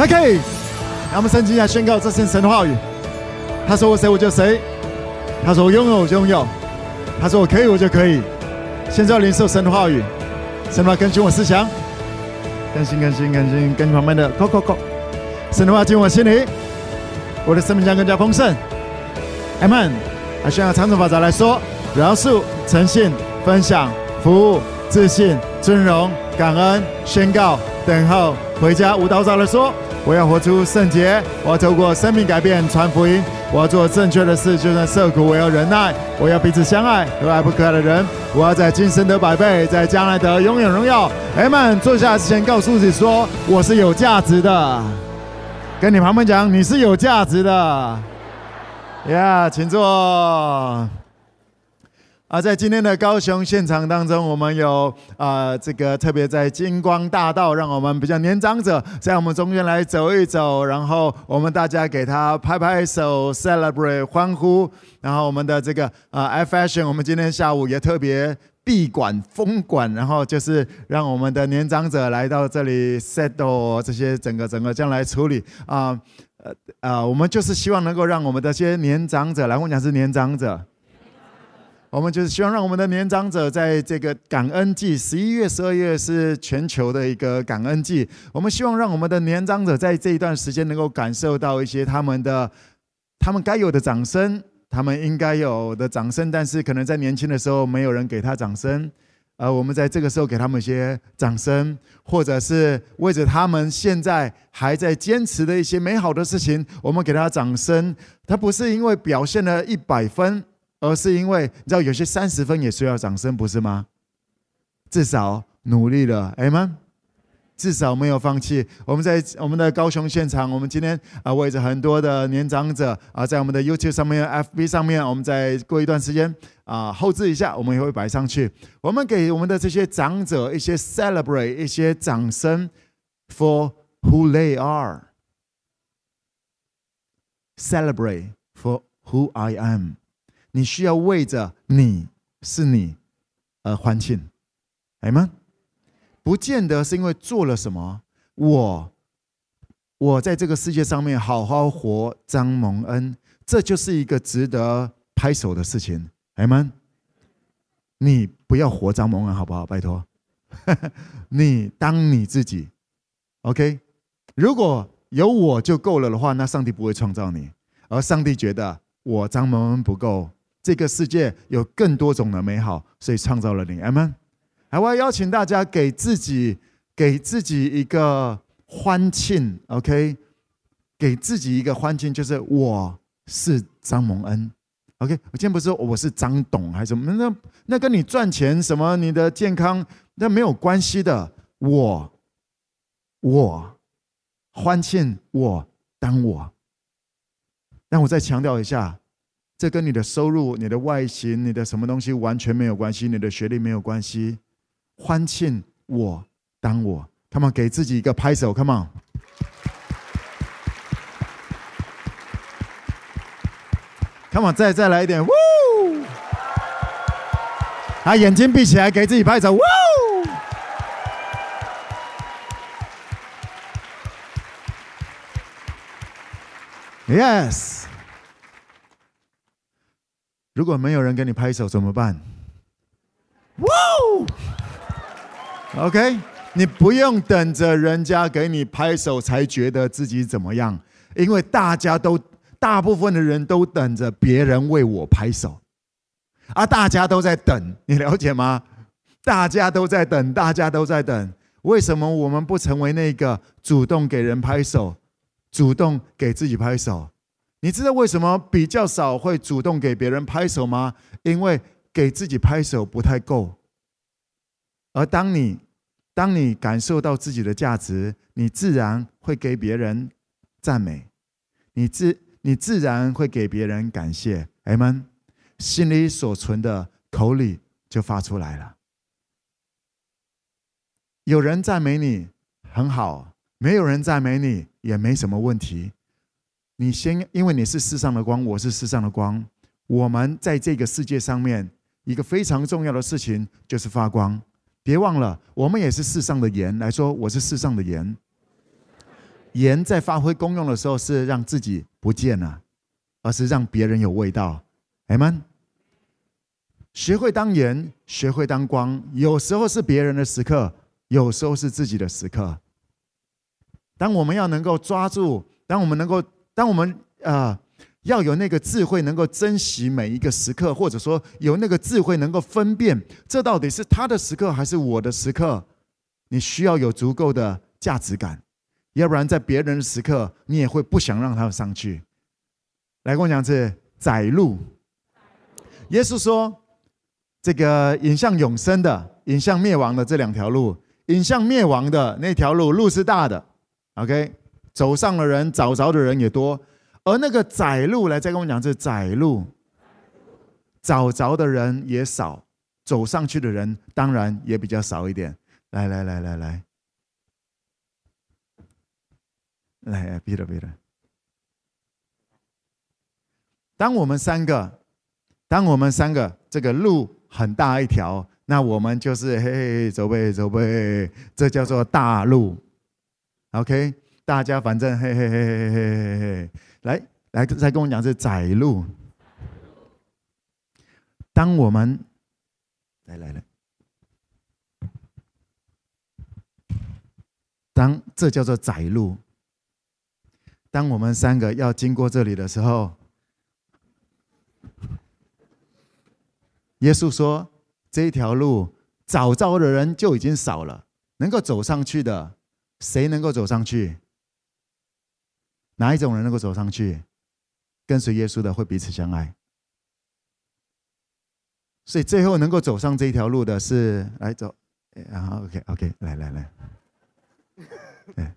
OK，让我们圣经来宣告这是神的话语。他说我谁我就谁，他说我拥有我就拥有，他说我可以我就可以。现在要领受神的话语，神的话更新我思想，更新更新更新更新旁边的 Go Go Go，神的话进我心里，我的生命将更加丰盛。Amen。还需要长程法则来说：饶恕、诚信、分享、服务、自信、尊荣、感恩、宣告、等候、回家。无道者来说：我要活出圣洁，我要透过生命改变传福音，我要做正确的事，就算受苦，我要忍耐，我要彼此相爱，和爱不可爱的人，我要在今生得百倍，在将来得永远荣耀。Amen。坐下之前，告诉自己说：我是有价值的。跟你旁边讲，你是有价值的。呀请坐。啊，在今天的高雄现场当中，我们有啊，这个特别在金光大道，让我们比较年长者在我们中间来走一走，然后我们大家给他拍拍手，celebrate 欢呼。然后我们的这个啊，I，Fashion，我们今天下午也特别闭馆封馆，然后就是让我们的年长者来到这里 settle 这些整个整个这样来处理啊。呃呃，我们就是希望能够让我们的这些年长者来，我讲是年长者，我们就是希望让我们的年长者在这个感恩季，十一月、十二月是全球的一个感恩季，我们希望让我们的年长者在这一段时间能够感受到一些他们的他们该有的掌声，他们应该有的掌声，但是可能在年轻的时候没有人给他掌声。呃，我们在这个时候给他们一些掌声，或者是为着他们现在还在坚持的一些美好的事情，我们给他掌声。他不是因为表现了一百分，而是因为你知道有些三十分也需要掌声，不是吗？至少努力了，哎们。至少没有放弃。我们在我们的高雄现场，我们今天啊，为着很多的年长者啊，在我们的 YouTube 上面、FB 上面，我们再过一段时间啊，后置一下，我们也会摆上去。我们给我们的这些长者一些 celebrate，一些掌声，for who they are，celebrate for who I am。你需要为着你是你而欢庆，哎吗？不见得是因为做了什么，我我在这个世界上面好好活，张蒙恩，这就是一个值得拍手的事情。阿们，你不要活张蒙恩好不好？拜托，你当你自己，OK。如果有我就够了的话，那上帝不会创造你，而上帝觉得我张蒙恩不够，这个世界有更多种的美好，所以创造了你。阿们。还我要邀请大家给自己给自己一个欢庆，OK？给自己一个欢庆，就是我是张蒙恩，OK？我今天不是说我是张董还是什么？那那跟你赚钱什么、你的健康那没有关系的。我我欢庆我当我，让我再强调一下，这跟你的收入、你的外形、你的什么东西完全没有关系，你的学历没有关系。欢庆我当我，Come on，给自己一个拍手，Come on，Come on，再再来一点，呜！啊，眼睛闭起来，给自己拍手，呜！Yes，如果没有人给你拍手怎么办？哇！OK，你不用等着人家给你拍手才觉得自己怎么样，因为大家都大部分的人都等着别人为我拍手，啊，大家都在等，你了解吗？大家都在等，大家都在等。为什么我们不成为那个主动给人拍手、主动给自己拍手？你知道为什么比较少会主动给别人拍手吗？因为给自己拍手不太够。而当你，当你感受到自己的价值，你自然会给别人赞美，你自你自然会给别人感谢。哎们，心里所存的，口里就发出来了。有人赞美你很好，没有人赞美你也没什么问题。你先，因为你是世上的光，我是世上的光。我们在这个世界上面，一个非常重要的事情就是发光。别忘了，我们也是世上的盐。来说，我是世上的盐。盐在发挥功用的时候，是让自己不见了，而是让别人有味道。阿们。学会当盐，学会当光，有时候是别人的时刻，有时候是自己的时刻。当我们要能够抓住，当我们能够，当我们啊、要有那个智慧，能够珍惜每一个时刻，或者说有那个智慧，能够分辨这到底是他的时刻还是我的时刻。你需要有足够的价值感，要不然在别人的时刻，你也会不想让他们上去。来跟我讲是窄路。耶稣说。这个引向永生的，引向灭亡的这两条路，引向灭亡的那条路，路是大的，OK，走上的人找着的人也多，而那个窄路，来再跟我讲，这窄路，找着的人也少，走上去的人当然也比较少一点。来来来来来，来，别了别了，当我们三个，当我们三个这个路。很大一条，那我们就是嘿嘿走呗走呗，这叫做大路。OK，大家反正嘿嘿嘿嘿嘿嘿嘿，来来再跟我讲是窄路。当我们来来来，当这叫做窄路。当我们三个要经过这里的时候。耶稣说：“这一条路找着的人就已经少了，能够走上去的，谁能够走上去？哪一种人能够走上去？跟随耶稣的会彼此相爱。所以最后能够走上这一条路的是来走，然后 OK OK 来来来，对，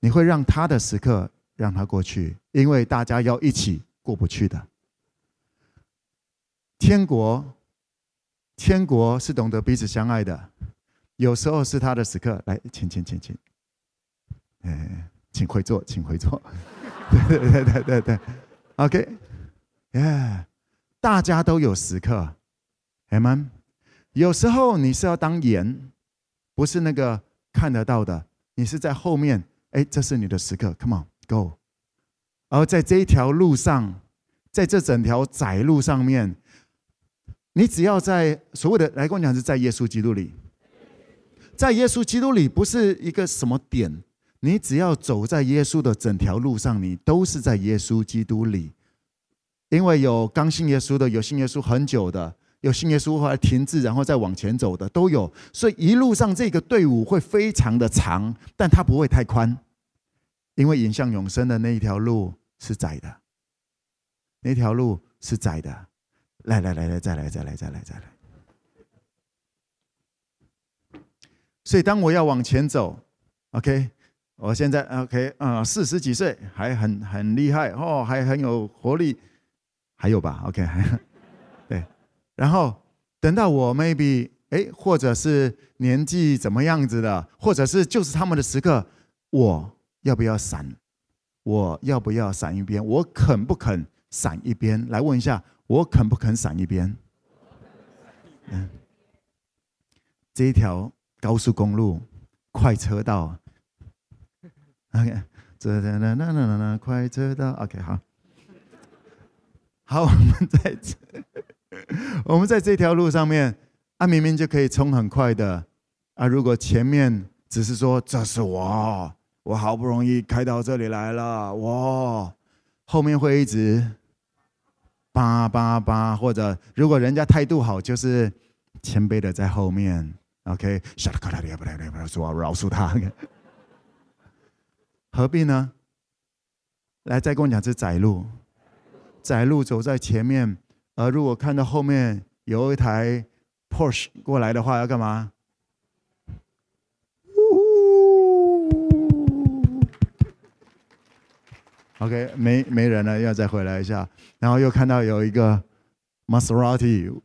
你会让他的时刻让他过去，因为大家要一起过不去的。”天国，天国是懂得彼此相爱的。有时候是他的时刻，来，请，请，请，请，哎，请回座，请回座。对对对对对对，OK，耶，大家都有时刻，阿们。有时候你是要当盐，不是那个看得到的，你是在后面，哎，这是你的时刻，Come on，Go。而在这一条路上，在这整条窄路上面。你只要在所谓的来跟我讲是在耶稣基督里，在耶稣基督里不是一个什么点，你只要走在耶稣的整条路上，你都是在耶稣基督里。因为有刚信耶稣的，有信耶稣很久的，有信耶稣后来停滞然后再往前走的都有，所以一路上这个队伍会非常的长，但它不会太宽，因为引向永生的那一条路是窄的，那条路是窄的。来来来来，再来再来再来再来。所以当我要往前走，OK，我现在 OK 啊，四十几岁还很很厉害哦，还很有活力，还有吧？OK，还 对。然后等到我 maybe 哎，或者是年纪怎么样子的，或者是就是他们的时刻，我要不要闪？我要不要闪一边？我肯不肯闪一边？来问一下。我肯不肯闪一边？嗯，这一条高速公路快车道，OK，这哒哒哒哒哒哒快车道，OK，好，好，我们在这，我们在这条路上面，啊，明明就可以冲很快的，啊，如果前面只是说这是我，我好不容易开到这里来了，哇，后面会一直。叭叭叭，或者如果人家态度好，就是谦卑的在后面。OK，说饶恕他，何必呢？来，再跟我讲这窄路，窄路走在前面，而如果看到后面有一台 Porsche 过来的话，要干嘛？OK，没没人了，要再回来一下，然后又看到有一个 Maserati，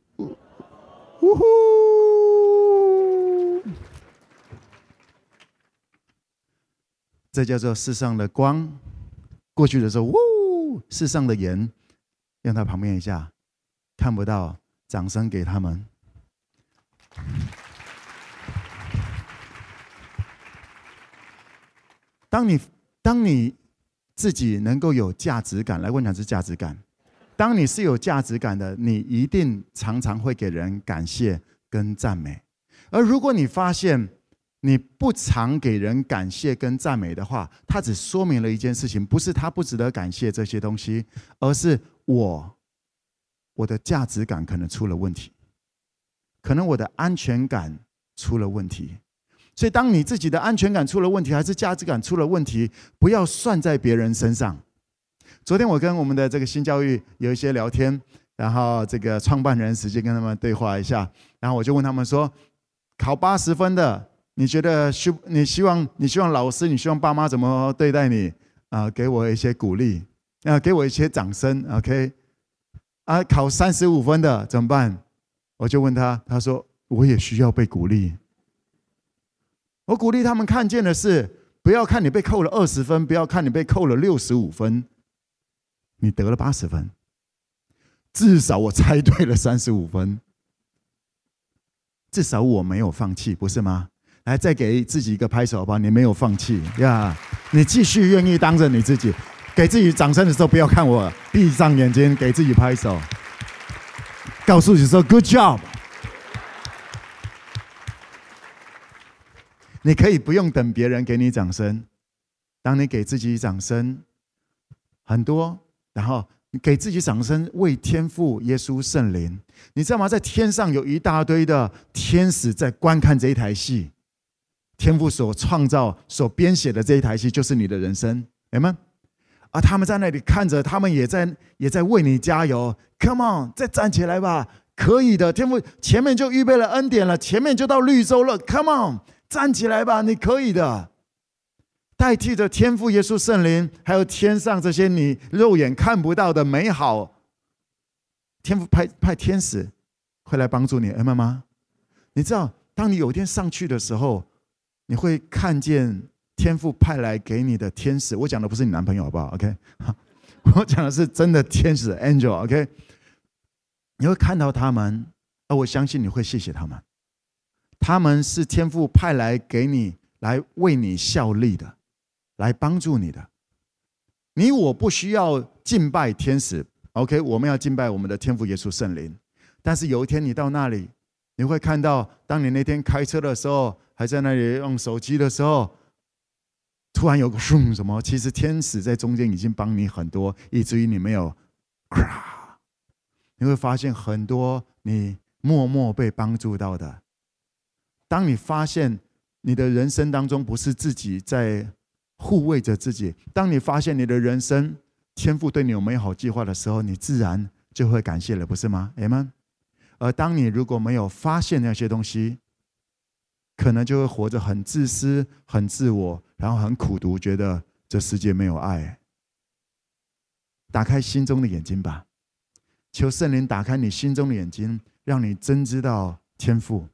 这叫做世上的光。过去的时候，呜，世上的盐，让他旁边一下，看不到，掌声给他们。当你当你自己能够有价值感，来，我讲是价值感。当你是有价值感的，你一定常常会给人感谢跟赞美。而如果你发现你不常给人感谢跟赞美的话，它只说明了一件事情：不是他不值得感谢这些东西，而是我我的价值感可能出了问题，可能我的安全感出了问题。所以，当你自己的安全感出了问题，还是价值感出了问题，不要算在别人身上。昨天我跟我们的这个新教育有一些聊天，然后这个创办人直接跟他们对话一下，然后我就问他们说：考八十分的，你觉得希你希望你希望老师，你希望爸妈怎么对待你啊？给我一些鼓励，啊，给我一些掌声，OK？啊，考三十五分的怎么办？我就问他，他说我也需要被鼓励。我鼓励他们看见的是，不要看你被扣了二十分，不要看你被扣了六十五分，你得了八十分，至少我猜对了三十五分，至少我没有放弃，不是吗？来，再给自己一个拍手吧，你没有放弃。呀你继续愿意当着你自己，给自己掌声的时候，不要看我，闭上眼睛，给自己拍手，告诉你说 “Good job”。你可以不用等别人给你掌声，当你给自己掌声，很多，然后你给自己掌声，为天父、耶稣、圣灵，你知道吗？在天上有一大堆的天使在观看这一台戏，天父所创造、所编写的这一台戏，就是你的人生，明白吗？啊，他们在那里看着，他们也在也在为你加油，Come on，再站起来吧，可以的，天父前面就预备了恩典了，前面就到绿洲了，Come on。站起来吧，你可以的。代替着天父、耶稣、圣灵，还有天上这些你肉眼看不到的美好，天父派派天使会来帮助你，明白吗？你知道，当你有一天上去的时候，你会看见天父派来给你的天使。我讲的不是你男朋友，好不好？OK，我讲的是真的天使 angel，OK。你会看到他们，而我相信你会谢谢他们。他们是天父派来给你，来为你效力的，来帮助你的。你我不需要敬拜天使，OK？我们要敬拜我们的天父耶稣圣灵。但是有一天你到那里，你会看到，当你那天开车的时候，还在那里用手机的时候，突然有个什么？其实天使在中间已经帮你很多，以至于你没有，你会发现很多你默默被帮助到的。当你发现你的人生当中不是自己在护卫着自己，当你发现你的人生天赋对你有美好计划的时候，你自然就会感谢了，不是吗？阿们。而当你如果没有发现那些东西，可能就会活着很自私、很自我，然后很苦读，觉得这世界没有爱。打开心中的眼睛吧，求圣灵打开你心中的眼睛，让你真知道天父。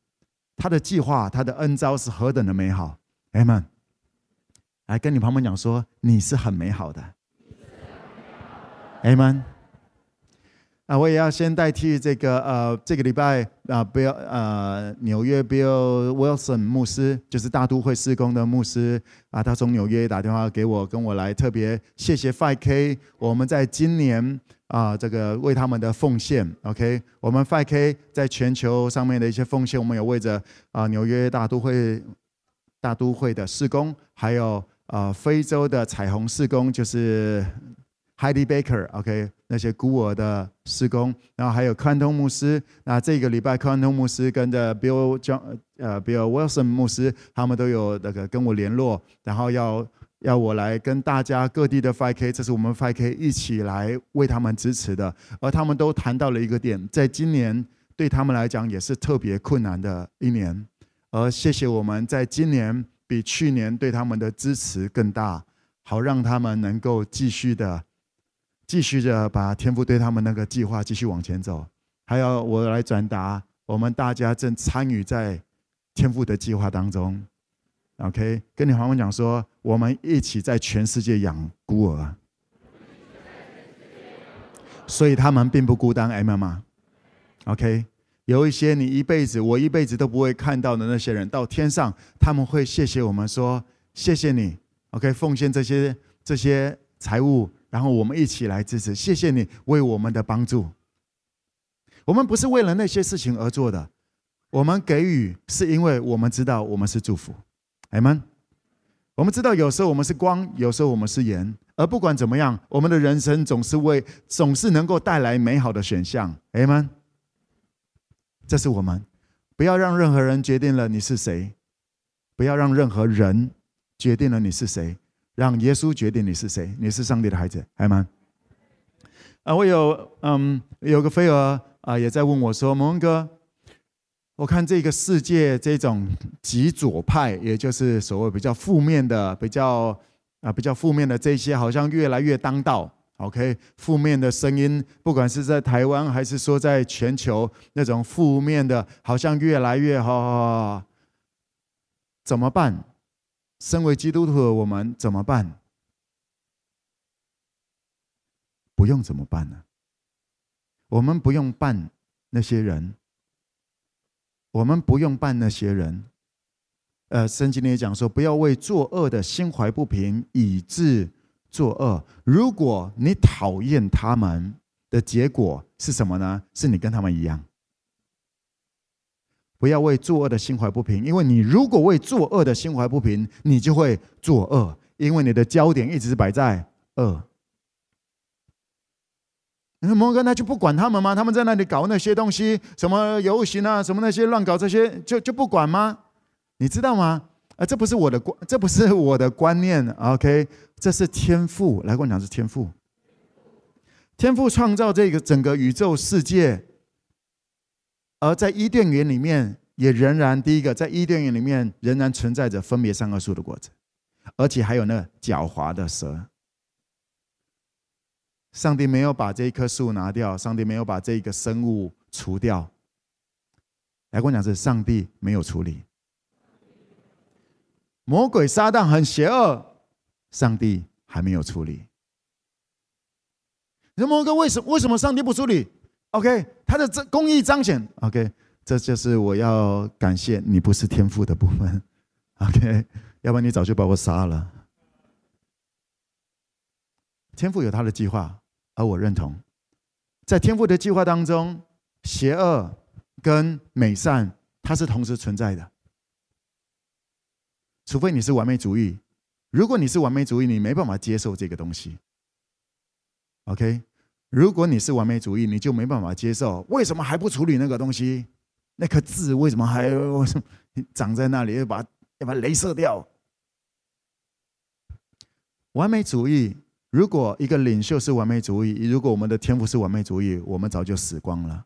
他的计划，他的恩招是何等的美好，阿们。来跟你旁边讲说，你是很美好的，阿们。啊，我也要先代替这个呃，这个礼拜啊，Bill 呃，纽约 Bill Wilson 牧师，就是大都会事工的牧师啊，他从纽约打电话给我，跟我来特别谢谢 5K，我们在今年。啊，这个为他们的奉献，OK，我们 5K 在全球上面的一些奉献，我们有为着啊纽约大都会大都会的事工，还有啊非洲的彩虹事工，就是 Heidi Baker，OK，那些孤儿的施工，然后还有康通牧师，那这个礼拜康通牧师跟着 Bill John 呃 Bill Wilson 牧师，他们都有那个跟我联络，然后要。要我来跟大家各地的 5K，这是我们 5K 一起来为他们支持的，而他们都谈到了一个点，在今年对他们来讲也是特别困难的一年，而谢谢我们在今年比去年对他们的支持更大，好让他们能够继续的、继续着把天父对他们那个计划继续往前走，还要我来转达，我们大家正参与在天父的计划当中。OK，跟你黄文讲说，我们一起在全世界养孤儿，所以他们并不孤单，哎妈妈。OK，有一些你一辈子，我一辈子都不会看到的那些人，到天上他们会谢谢我们说，谢谢你。OK，奉献这些这些财物，然后我们一起来支持。谢谢你为我们的帮助。我们不是为了那些事情而做的，我们给予是因为我们知道我们是祝福。阿们。我们知道有时候我们是光，有时候我们是盐，而不管怎么样，我们的人生总是为总是能够带来美好的选项。阿们。这是我们，不要让任何人决定了你是谁，不要让任何人决定了你是谁，让耶稣决定你是谁。你是上帝的孩子，阿们。啊，我有嗯，有个飞蛾。啊，也在问我说：“蒙哥，我看这个世界这种极左派，也就是所谓比较负面的、比较啊比较负面的这些，好像越来越当道。OK，负面的声音，不管是在台湾还是说在全球，那种负面的，好像越来越哈。怎么办？身为基督徒的我们怎么办？不用怎么办呢？”我们不用办那些人，我们不用办那些人。呃，圣经里也讲说，不要为作恶的心怀不平，以致作恶。如果你讨厌他们的结果是什么呢？是你跟他们一样。不要为作恶的心怀不平，因为你如果为作恶的心怀不平，你就会作恶，因为你的焦点一直摆在恶。那摩根他就不管他们吗？他们在那里搞那些东西，什么游行啊，什么那些乱搞这些，就就不管吗？你知道吗？啊，这不是我的观，这不是我的观念。OK，这是天赋来跟我讲，是天赋。天赋创造这个整个宇宙世界，而在伊甸园里面，也仍然第一个，在伊甸园里面仍然存在着分别善恶树的果子，而且还有那狡猾的蛇。上帝没有把这一棵树拿掉，上帝没有把这一个生物除掉。来跟我讲，是上帝没有处理。魔鬼撒旦很邪恶，上帝还没有处理。你说魔哥为什么为什么上帝不处理？OK，他的这公义彰显。OK，这就是我要感谢你不是天赋的部分。OK，要不然你早就把我杀了。天赋有他的计划。而我认同，在天赋的计划当中，邪恶跟美善，它是同时存在的。除非你是完美主义，如果你是完美主义，你没办法接受这个东西。OK，如果你是完美主义，你就没办法接受。为什么还不处理那个东西？那颗痣为什么还为什么长在那里？要把要把它镭射掉？完美主义。如果一个领袖是完美主义，如果我们的天赋是完美主义，我们早就死光了。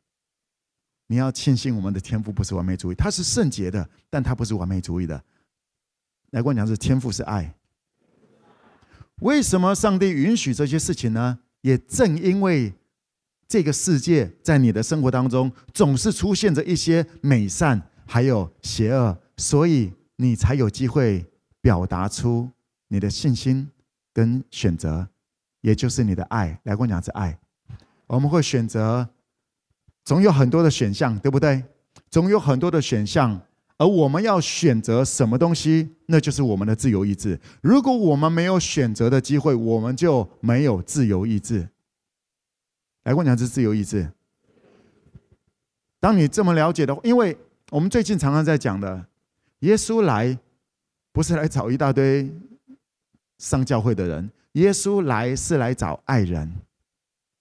你要庆幸我们的天赋不是完美主义，它是圣洁的，但它不是完美主义的。来跟我讲，是天赋是爱。为什么上帝允许这些事情呢？也正因为这个世界在你的生活当中总是出现着一些美善，还有邪恶，所以你才有机会表达出你的信心跟选择。也就是你的爱，来跟我讲是爱。我们会选择，总有很多的选项，对不对？总有很多的选项，而我们要选择什么东西，那就是我们的自由意志。如果我们没有选择的机会，我们就没有自由意志。来跟我讲是自由意志。当你这么了解的，因为我们最近常常在讲的，耶稣来不是来找一大堆上教会的人。耶稣来是来找爱人。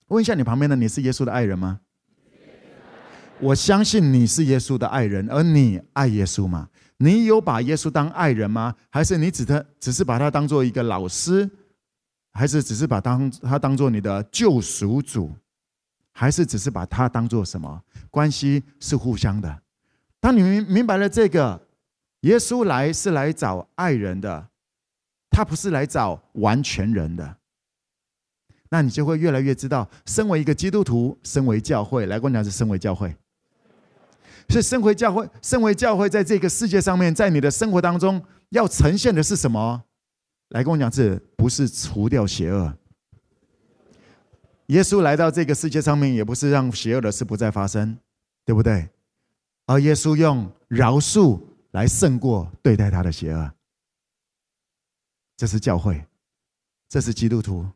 问一下你旁边的，你是耶稣的爱人吗？我相信你是耶稣的爱人，而你爱耶稣吗？你有把耶稣当爱人吗？还是你只他只是把他当做一个老师？还是只是把当他当做你的救赎主？还是只是把他当做什么？关系是互相的。当你明明白了这个，耶稣来是来找爱人的。他不是来找完全人的，那你就会越来越知道，身为一个基督徒，身为教会，来跟我讲是身为教会，是身为教会，身为教会，在这个世界上面，在你的生活当中要呈现的是什么？来跟我讲，这不是除掉邪恶。耶稣来到这个世界上面，也不是让邪恶的事不再发生，对不对？而耶稣用饶恕来胜过对待他的邪恶。这是教会，这是基督徒。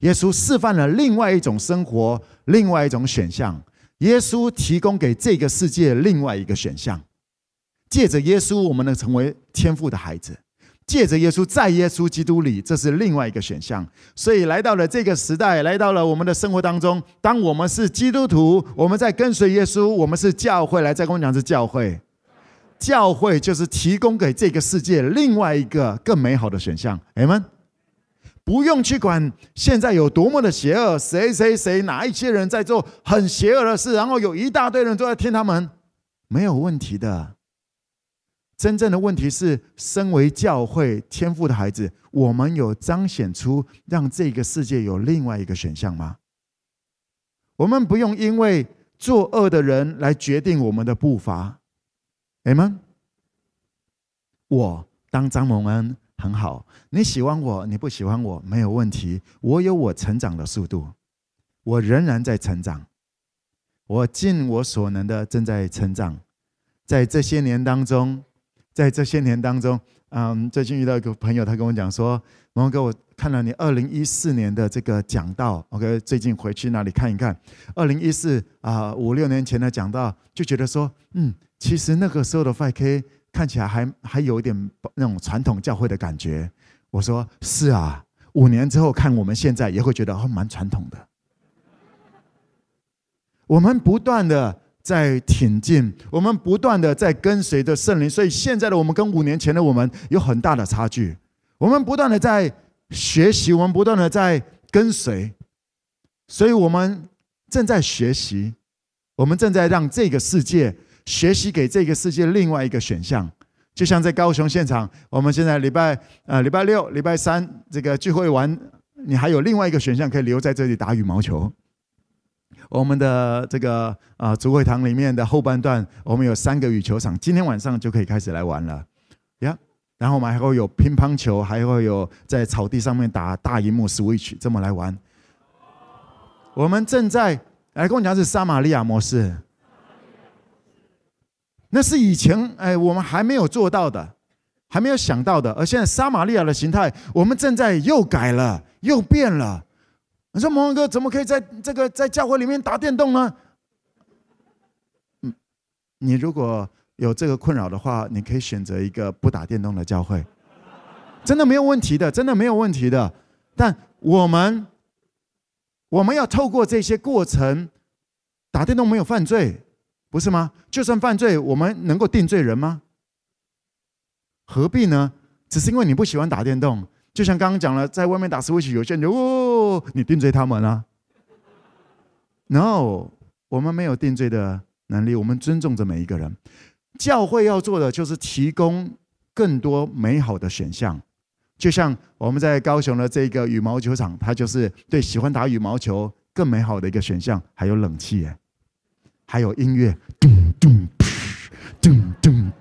耶稣示范了另外一种生活，另外一种选项。耶稣提供给这个世界另外一个选项。借着耶稣，我们能成为天父的孩子；借着耶稣，在耶稣基督里，这是另外一个选项。所以，来到了这个时代，来到了我们的生活当中。当我们是基督徒，我们在跟随耶稣，我们是教会。来，再跟我讲是教会。教会就是提供给这个世界另外一个更美好的选项。阿们。不用去管现在有多么的邪恶，谁谁谁哪一些人在做很邪恶的事，然后有一大堆人都在听他们，没有问题的。真正的问题是，身为教会天赋的孩子，我们有彰显出让这个世界有另外一个选项吗？我们不用因为作恶的人来决定我们的步伐。阿们。我当张蒙恩。很好，你喜欢我，你不喜欢我，没有问题。我有我成长的速度，我仍然在成长，我尽我所能的正在成长。在这些年当中，在这些年当中，嗯，最近遇到一个朋友，他跟我讲说：“蒙哥，我看了你二零一四年的这个讲道，OK，最近回去那里看一看。二零一四啊，五六年前的讲道，就觉得说，嗯，其实那个时候的 FK。”看起来还还有一点那种传统教会的感觉。我说是啊，五年之后看我们现在也会觉得哦，蛮传统的。我们不断的在挺进，我们不断的在跟随着圣灵，所以现在的我们跟五年前的我们有很大的差距。我们不断的在学习，我们不断的在跟随，所以我们正在学习，我们正在让这个世界。学习给这个世界另外一个选项，就像在高雄现场，我们现在礼拜呃礼拜六、礼拜三这个聚会完，你还有另外一个选项可以留在这里打羽毛球。我们的这个啊主会堂里面的后半段，我们有三个羽球场，今天晚上就可以开始来玩了呀。然后我们还会有乒乓球，还会有在草地上面打大荧幕 Switch 这么来玩。我们正在来跟我讲是撒玛利亚模式。那是以前哎，我们还没有做到的，还没有想到的。而现在撒玛利亚的形态，我们正在又改了，又变了。你说蒙哥怎么可以在这个在教会里面打电动呢？嗯，你如果有这个困扰的话，你可以选择一个不打电动的教会，真的没有问题的，真的没有问题的。但我们我们要透过这些过程，打电动没有犯罪。不是吗？就算犯罪，我们能够定罪人吗？何必呢？只是因为你不喜欢打电动，就像刚刚讲了，在外面打 Switch，有些人就哦，你定罪他们了。No，我们没有定罪的能力，我们尊重着每一个人。教会要做的就是提供更多美好的选项，就像我们在高雄的这个羽毛球场，它就是对喜欢打羽毛球更美好的一个选项，还有冷气耶。还有音乐，咚咚咚咚。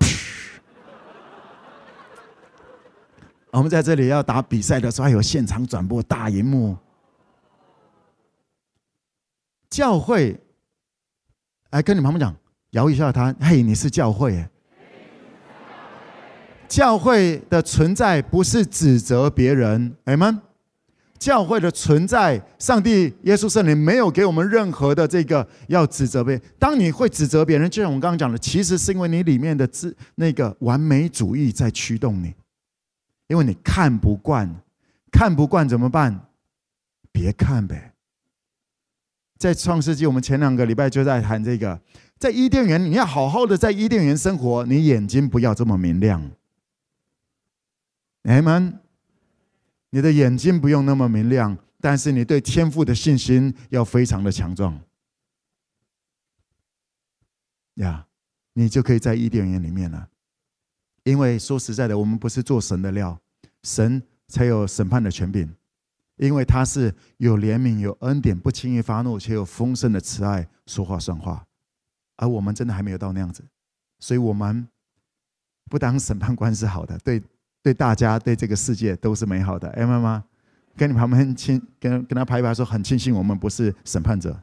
我们在这里要打比赛的时候，还有现场转播大荧幕。教会，来跟你旁边讲，摇一下他，嘿，你是教会。教会的存在不是指责别人，哎们。教会的存在，上帝、耶稣、圣灵没有给我们任何的这个要指责别人。当你会指责别人，就像我们刚刚讲的，其实是因为你里面的自那个完美主义在驱动你，因为你看不惯，看不惯怎么办？别看呗。在创世纪，我们前两个礼拜就在谈这个，在伊甸园，你要好好的在伊甸园生活，你眼睛不要这么明亮。阿门。你的眼睛不用那么明亮，但是你对天赋的信心要非常的强壮。呀，你就可以在伊甸园里面了。因为说实在的，我们不是做神的料，神才有审判的权柄。因为他是有怜悯、有恩典、不轻易发怒，且有丰盛的慈爱，说话算话。而我们真的还没有到那样子，所以我们不当审判官是好的，对。对大家，对这个世界都是美好的，哎妈妈，跟你旁边亲，跟跟他拍一拍说，很庆幸我们不是审判者，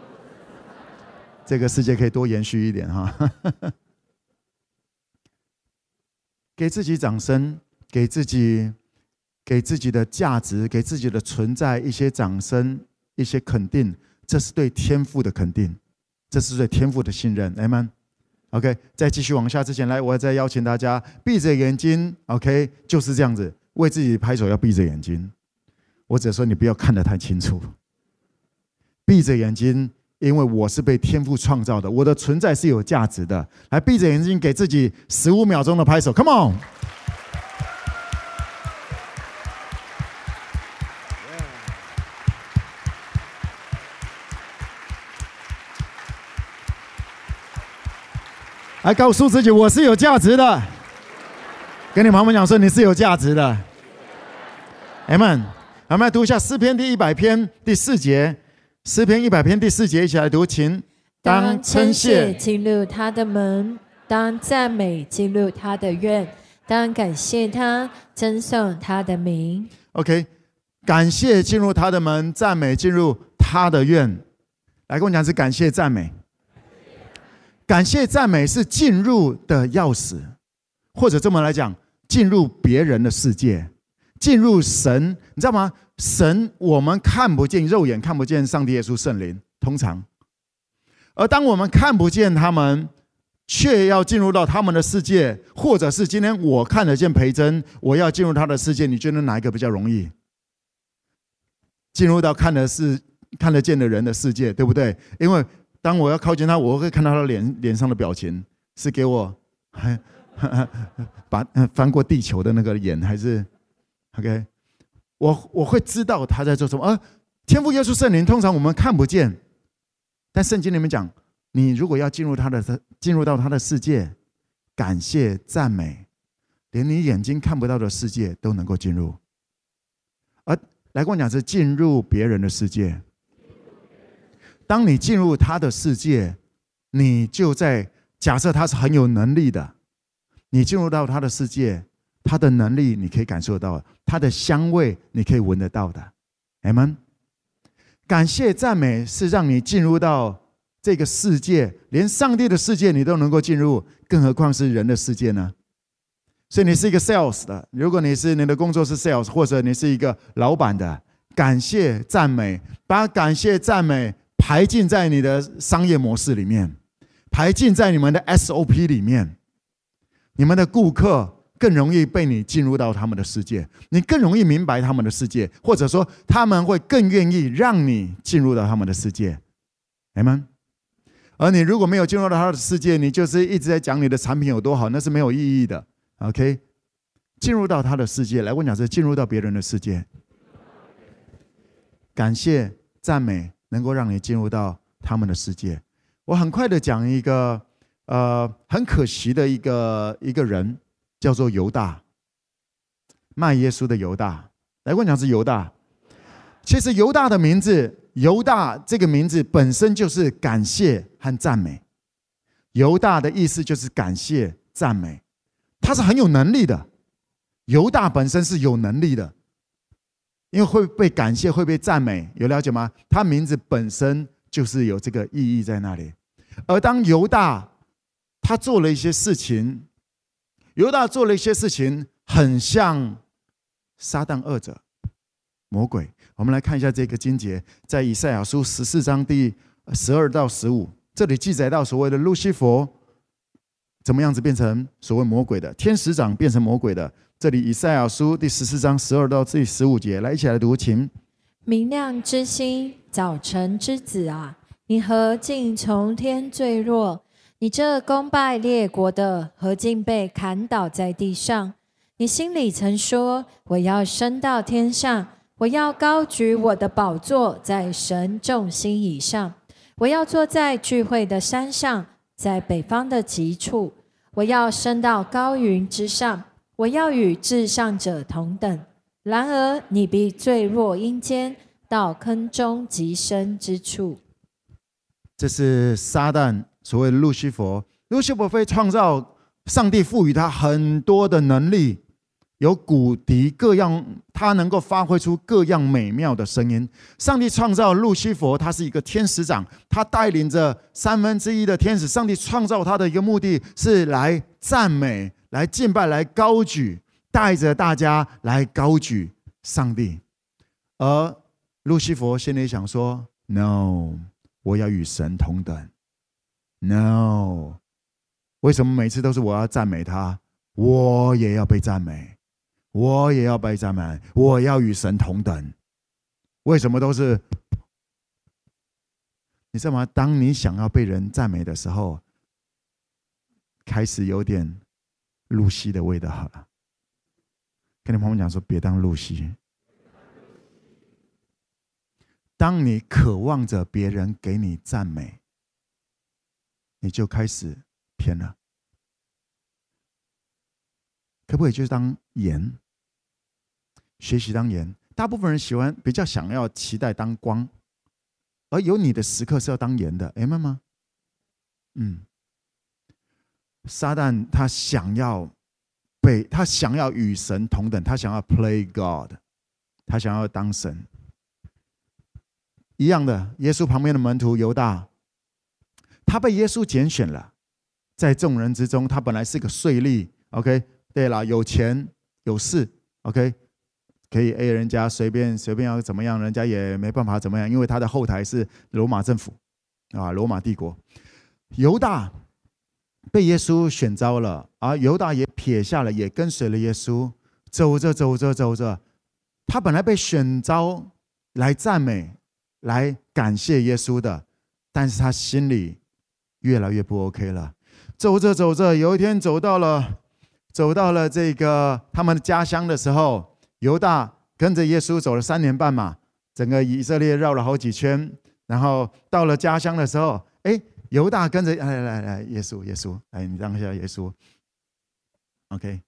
这个世界可以多延续一点哈。给自己掌声，给自己、给自己的价值、给自己的存在一些掌声、一些肯定，这是对天赋的肯定，这是对天赋的信任。Amen。OK，在继续往下之前，来，我再邀请大家闭着眼睛。OK，就是这样子，为自己拍手，要闭着眼睛。我只说你不要看得太清楚，闭着眼睛，因为我是被天赋创造的，我的存在是有价值的。来，闭着眼睛，给自己十五秒钟的拍手，Come on！来告诉自己，我是有价值的。跟你旁边讲说，你是有价值的。Amen。我们来读一下诗篇第一百篇第四节。诗篇一百篇第四节，一起来读，请。当称谢进入他的门，当赞美进入他的院，当感谢他，称颂他的名。OK，感谢进入他的门，赞美进入他的院。来跟我讲，是感谢赞美。感谢赞美是进入的钥匙，或者这么来讲，进入别人的世界，进入神，你知道吗？神我们看不见，肉眼看不见上帝、耶稣、圣灵，通常，而当我们看不见他们，却要进入到他们的世界，或者是今天我看得见培珍，我要进入他的世界，你觉得哪一个比较容易？进入到看的是看得见的人的世界，对不对？因为。当我要靠近他，我会看到他脸脸上的表情，是给我还 把翻过地球的那个眼，还是 OK？我我会知道他在做什么。而天赋耶稣圣灵，通常我们看不见，但圣经里面讲，你如果要进入他的进入到他的世界，感谢赞美，连你眼睛看不到的世界都能够进入。而来跟我讲是进入别人的世界。当你进入他的世界，你就在假设他是很有能力的。你进入到他的世界，他的能力你可以感受到，他的香味你可以闻得到的。阿门。感谢赞美是让你进入到这个世界，连上帝的世界你都能够进入，更何况是人的世界呢？所以你是一个 sales 的，如果你是你的工作是 sales，或者你是一个老板的，感谢赞美，把感谢赞美。排进在你的商业模式里面，排进在你们的 SOP 里面，你们的顾客更容易被你进入到他们的世界，你更容易明白他们的世界，或者说他们会更愿意让你进入到他们的世界，哎们。而你如果没有进入到他的世界，你就是一直在讲你的产品有多好，那是没有意义的。OK，进入到他的世界，来，我讲是进入到别人的世界，感谢赞美。能够让你进入到他们的世界。我很快的讲一个，呃，很可惜的一个一个人，叫做犹大，卖耶稣的犹大。来，我讲是犹大。其实犹大的名字，犹大这个名字本身就是感谢和赞美。犹大的意思就是感谢赞美，他是很有能力的。犹大本身是有能力的。因为会被感谢，会被赞美，有了解吗？他名字本身就是有这个意义在那里。而当犹大他做了一些事情，犹大做了一些事情，很像撒旦二者、魔鬼。我们来看一下这个经节，在以赛亚书十四章第十二到十五，这里记载到所谓的路西弗怎么样子变成所谓魔鬼的，天使长变成魔鬼的。这里以赛亚书第十四章十二到第十五节，来一起来读，请。明亮之星，早晨之子啊，你何竟从天坠落？你这功败列国的，何竟被砍倒在地上？你心里曾说：我要升到天上，我要高举我的宝座在神众星以上，我要坐在聚会的山上，在北方的极处，我要升到高云之上。我要与至上者同等，然而你必坠落阴间，到坑中极深之处。这是撒旦所谓的路西弗。路西弗被创造，上帝赋予他很多的能力，有骨笛各样，他能够发挥出各样美妙的声音。上帝创造路西弗，他是一个天使长，他带领着三分之一的天使。上帝创造他的一个目的是来赞美。来敬拜，来高举，带着大家来高举上帝。而路西弗心里想说：“No，我要与神同等。No，为什么每次都是我要赞美他？我也要被赞美，我也要被赞美，我要与神同等。为什么都是？你知道吗？当你想要被人赞美的时候，开始有点露西的味道好了。跟你朋友讲说，别当露西。”当你渴望着别人给你赞美，你就开始偏了。可不可以就是当盐？学习当盐。大部分人喜欢比较想要期待当光，而有你的时刻是要当盐的，明白吗？嗯。撒旦他想要被他想要与神同等，他想要 play God，他想要当神。一样的，耶稣旁边的门徒犹大，他被耶稣拣选了，在众人之中，他本来是个税吏，OK，对了，有钱有势，OK，可以 A 人家随便随便要怎么样，人家也没办法怎么样，因为他的后台是罗马政府啊，罗马帝国。犹大被耶稣选召了，而犹大也撇下了，也跟随了耶稣，走着走着走着，他本来被选召来赞美。来感谢耶稣的，但是他心里越来越不 OK 了。走着走着，有一天走到了，走到了这个他们的家乡的时候，犹大跟着耶稣走了三年半嘛，整个以色列绕了好几圈，然后到了家乡的时候，犹大跟着来来来，耶稣耶稣，来你当下耶稣，OK，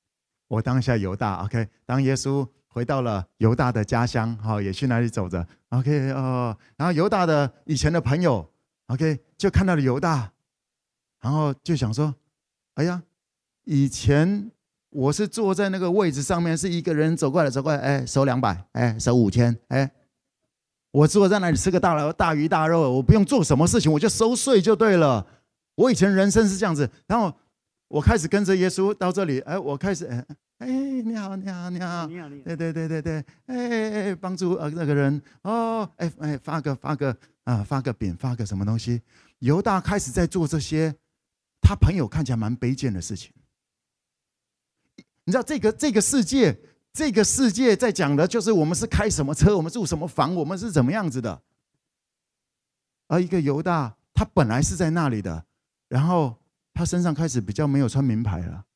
我当下犹大，OK，当耶稣。回到了犹大的家乡，哈，也去那里走着，OK 哦，然后犹大的以前的朋友，OK，就看到了犹大，然后就想说，哎呀，以前我是坐在那个位置上面，是一个人走过来走过来，哎，收两百，哎，收五千，哎，我坐在那里吃个大大鱼大肉，我不用做什么事情，我就收税就对了。我以前人生是这样子，然后我开始跟着耶稣到这里，哎，我开始，哎。哎，你好，你好，你好，你好，你好，对对对对对，哎，帮助呃那个人哦，哎哎，发个发个啊，发个饼，发个什么东西？犹大开始在做这些，他朋友看起来蛮卑贱的事情。你知道这个这个世界，这个世界在讲的就是我们是开什么车，我们住什么房，我们是怎么样子的。而一个犹大，他本来是在那里的，然后他身上开始比较没有穿名牌了。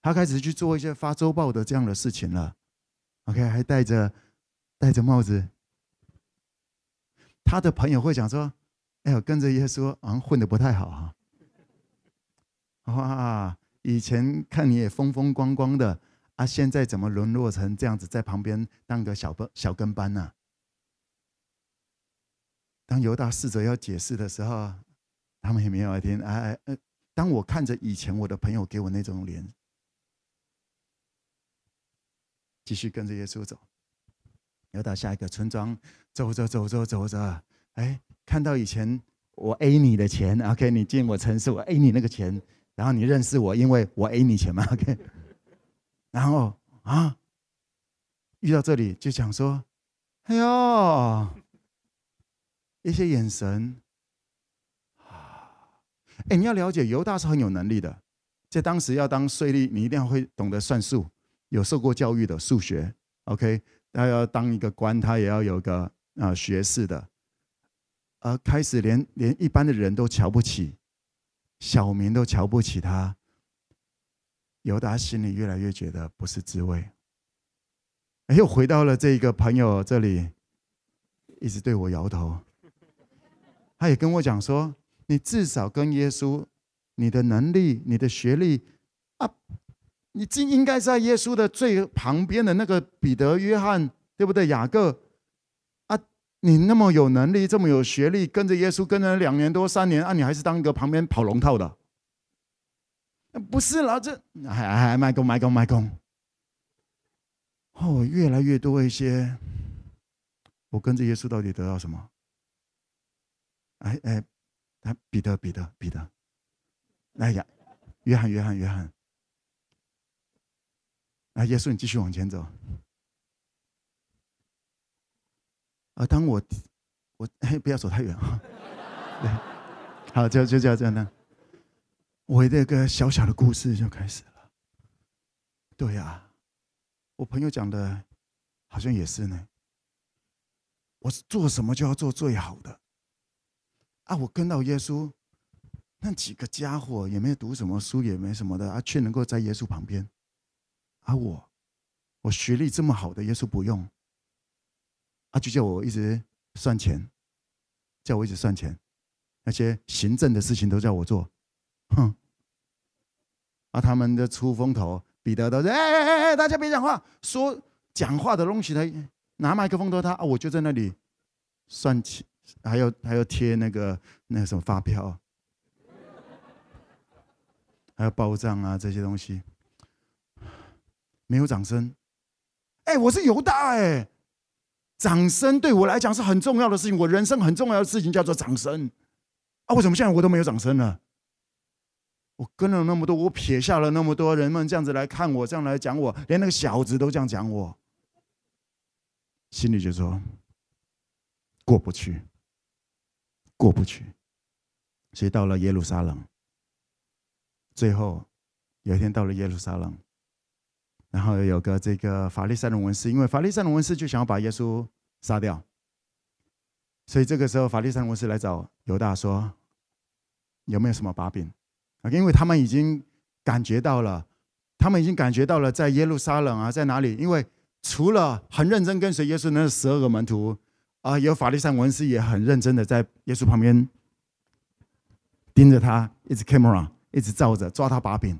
他开始去做一些发周报的这样的事情了，OK，还戴着戴着帽子。他的朋友会讲说：“哎呦，跟着耶稣好像混的不太好哈。”哇，以前看你也风风光光的啊，现在怎么沦落成这样子，在旁边当个小跟小跟班呢？当犹大试着要解释的时候，他们也没有来听。哎哎，当我看着以前我的朋友给我那种脸。继续跟着耶稣走，要到下一个村庄，走着走着走着，哎，看到以前我 A 你的钱，OK，你进我城市，我 A 你那个钱，然后你认识我，因为我 A 你钱嘛，OK，然后啊，遇到这里就想说，哎呦，一些眼神啊，哎，你要了解犹大是很有能力的，在当时要当税吏，你一定要会懂得算数。有受过教育的数学，OK，他要当一个官，他也要有个啊学士的，而开始连连一般的人都瞧不起，小民都瞧不起他，犹大心里越来越觉得不是滋味，又回到了这个朋友这里，一直对我摇头，他也跟我讲说，你至少跟耶稣，你的能力，你的学历啊。你应应该在耶稣的最旁边的那个彼得、约翰，对不对？雅各啊，你那么有能力，这么有学历，跟着耶稣跟了两年多、三年啊，你还是当一个旁边跑龙套的？不是啦，这还还卖公卖公卖公。哦，越来越多一些，我跟着耶稣到底得到什么？哎哎，他彼得、彼得、彼得，哎呀，约翰、约翰、约翰。啊，耶稣，你继续往前走。啊，当我我哎，不要走太远啊。对，好，就就这样这样呢。我这个小小的故事就开始了。对呀、我朋友讲的，好像也是呢。我做什么就要做最好的。啊，我跟到耶稣，那几个家伙也没有读什么书，也没什么的啊，却能够在耶稣旁边。而、啊、我，我学历这么好的，耶稣不用，啊，就叫我一直算钱，叫我一直算钱，那些行政的事情都叫我做，哼！啊，他们的出风头，彼得都是哎哎哎哎，大家别讲话，说讲话的东西他拿麦克风都他啊，我就在那里算钱，还要还要贴那个那个什么发票，还要报账啊这些东西。没有掌声，哎，我是犹大哎，掌声对我来讲是很重要的事情，我人生很重要的事情叫做掌声啊！为什么现在我都没有掌声了？我跟了那么多，我撇下了那么多人们这样子来看我，这样来讲我，连那个小子都这样讲我，心里就说过不去，过不去。所以到了耶路撒冷，最后有一天到了耶路撒冷。然后有个这个法利赛人文士，因为法利赛人文士就想要把耶稣杀掉，所以这个时候法利赛文士来找犹大说：“有没有什么把柄？”啊，因为他们已经感觉到了，他们已经感觉到了在耶路撒冷啊，在哪里？因为除了很认真跟随耶稣那十二个门徒啊，有法利赛文士也很认真的在耶稣旁边盯着他，一直 camera，一直照着抓他把柄，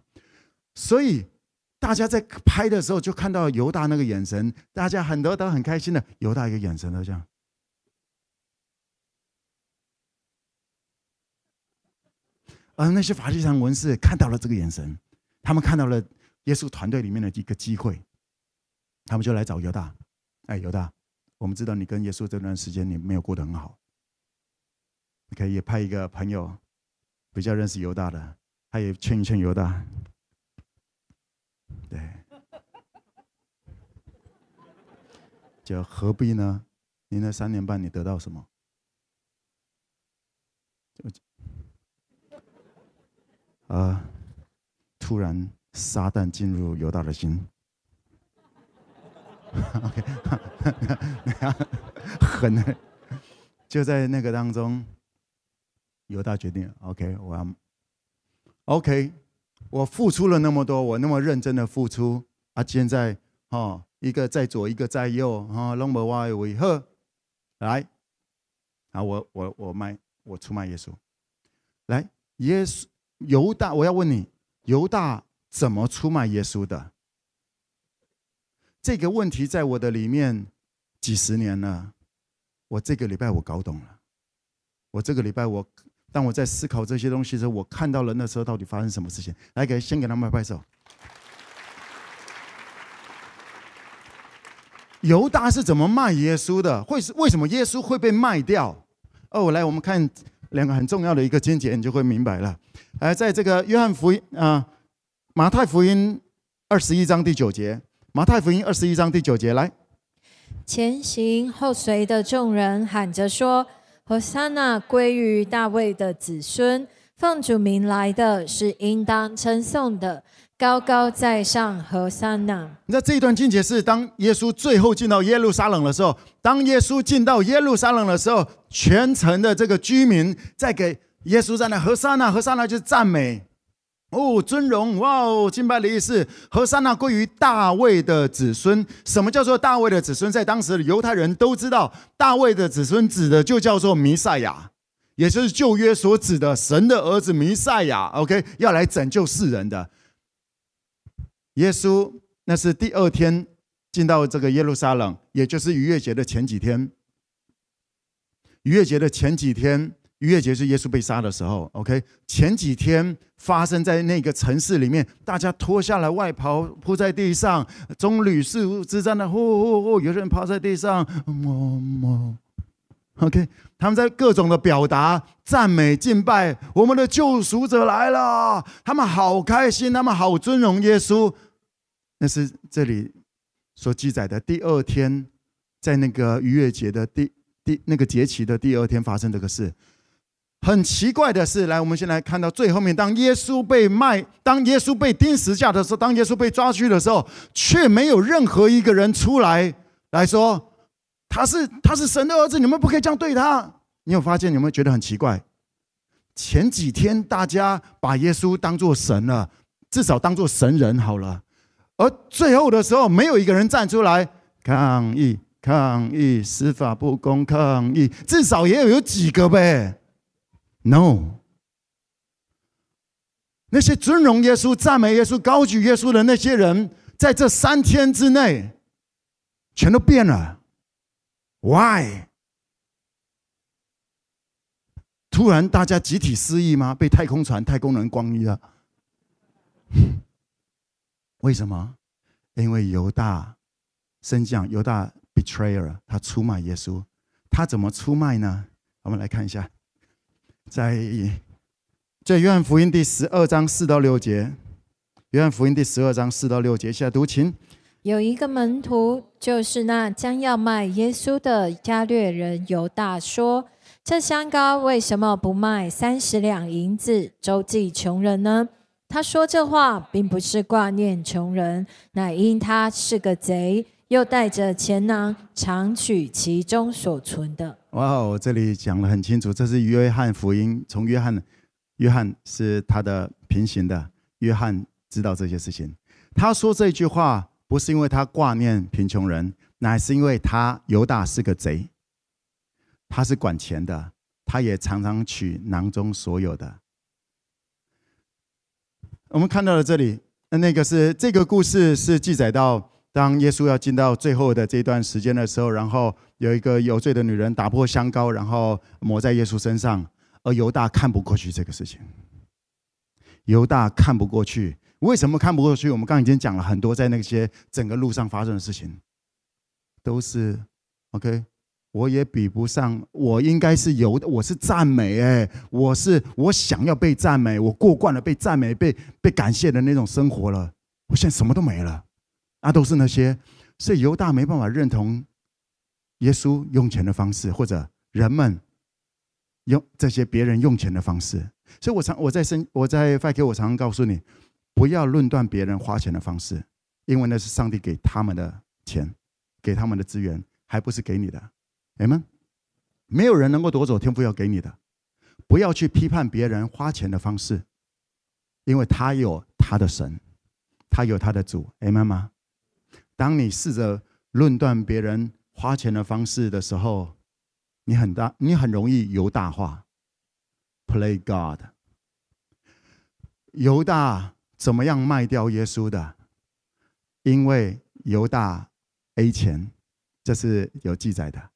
所以。大家在拍的时候就看到犹大那个眼神，大家很多都很开心的，犹大一个眼神都这样。而那些法利赛文士看到了这个眼神，他们看到了耶稣团队里面的一个机会，他们就来找犹大。哎，犹大，我们知道你跟耶稣这段时间你没有过得很好，你可以也派一个朋友比较认识犹大的，他也劝一劝犹大。对，就何必呢？你那三年半，你得到什么？啊！突然，撒旦进入犹大的心。OK，很，就在那个当中，犹大决定：OK，我要 OK。我付出了那么多，我那么认真的付出啊！现在哦，一个在左，一个在右啊，拢无我的位好，来啊！我我我卖，我出卖耶稣。来，耶稣犹大，我要问你，犹大怎么出卖耶稣的？这个问题在我的里面几十年了，我这个礼拜我搞懂了，我这个礼拜我。当我在思考这些东西的时候，我看到了那时候到底发生什么事情。来，给先给他们拍拍手。犹大是怎么卖耶稣的？会是为什么耶稣会被卖掉？哦，来，我们看两个很重要的一个经节，你就会明白了。而，在这个约翰福音啊，马太福音二十一章第九节，马太福音二十一章第九节，来，前行后随的众人喊着说。和撒那归于大卫的子孙，奉主名来的是应当称颂的，高高在上，和散那。那这一段经节是当耶稣最后进到耶路撒冷的时候，当耶稣进到耶路撒冷的时候，全城的这个居民在给耶稣在那和散那，和散那就是赞美。哦，尊荣哇哦，敬拜的意思。和散那归于大卫的子孙。什么叫做大卫的子孙？在当时的犹太人都知道，大卫的子孙指的就叫做弥赛亚，也就是旧约所指的神的儿子弥赛亚。OK，要来拯救世人的。耶稣那是第二天进到这个耶路撒冷，也就是逾越节的前几天。逾越节的前几天。逾越节是耶稣被杀的时候，OK。前几天发生在那个城市里面，大家脱下来外袍铺在地上，棕榈树枝在那呼呼呼，有人趴在地上，么么，OK。他们在各种的表达赞美敬拜，我们的救赎者来了，他们好开心，他们好尊荣耶稣。那是这里所记载的第二天，在那个逾越节的第第那个节期的第二天发生这个事。很奇怪的是，来，我们先来看到最后面，当耶稣被卖，当耶稣被钉十字架的时候，当耶稣被抓去的时候，却没有任何一个人出来来说他是他是神的儿子，你们不可以这样对他。你有发现？你有没有觉得很奇怪？前几天大家把耶稣当作神了，至少当作神人好了，而最后的时候，没有一个人站出来抗议、抗议司法不公、抗议，至少也有有几个呗。No，那些尊荣耶稣、赞美耶稣、高举耶稣的那些人，在这三天之内，全都变了。Why？突然大家集体失忆吗？被太空船、太空人光晕了？为什么？因为犹大，圣经讲犹大 betrayer，他出卖耶稣。他怎么出卖呢？我们来看一下。在在约翰福音第十二章四到六节，约翰福音第十二章四到六节，现在读经。有一个门徒，就是那将要卖耶稣的加略人犹大，说：“这香膏为什么不卖三十两银子，周济穷人呢？”他说这话，并不是挂念穷人，乃因他是个贼，又带着钱囊，常取其中所存的。哇哦，这里讲得很清楚，这是约翰福音。从约翰，约翰是他的平行的，约翰知道这些事情。他说这句话，不是因为他挂念贫穷人，乃是因为他犹大是个贼，他是管钱的，他也常常取囊中所有的。我们看到了这里，那个是这个故事是记载到。当耶稣要进到最后的这段时间的时候，然后有一个有罪的女人打破香膏，然后抹在耶稣身上，而犹大看不过去这个事情。犹大看不过去，为什么看不过去？我们刚刚已经讲了很多，在那些整个路上发生的事情，都是 OK。我也比不上，我应该是有的，我是赞美哎，我是我想要被赞美，我过惯了被赞美、被被感谢的那种生活了，我现在什么都没了。那都是那些，所以犹大没办法认同耶稣用钱的方式，或者人们用这些别人用钱的方式。所以我常我在生我在 FIT 我常常告诉你，不要论断别人花钱的方式，因为那是上帝给他们的钱，给他们的资源，还不是给你的。阿们，没有人能够夺走天赋要给你的。不要去批判别人花钱的方式，因为他有他的神，他有他的主。阿们吗？当你试着论断别人花钱的方式的时候，你很大，你很容易犹大化，play God。犹大怎么样卖掉耶稣的？因为犹大 A 钱，这是有记载的。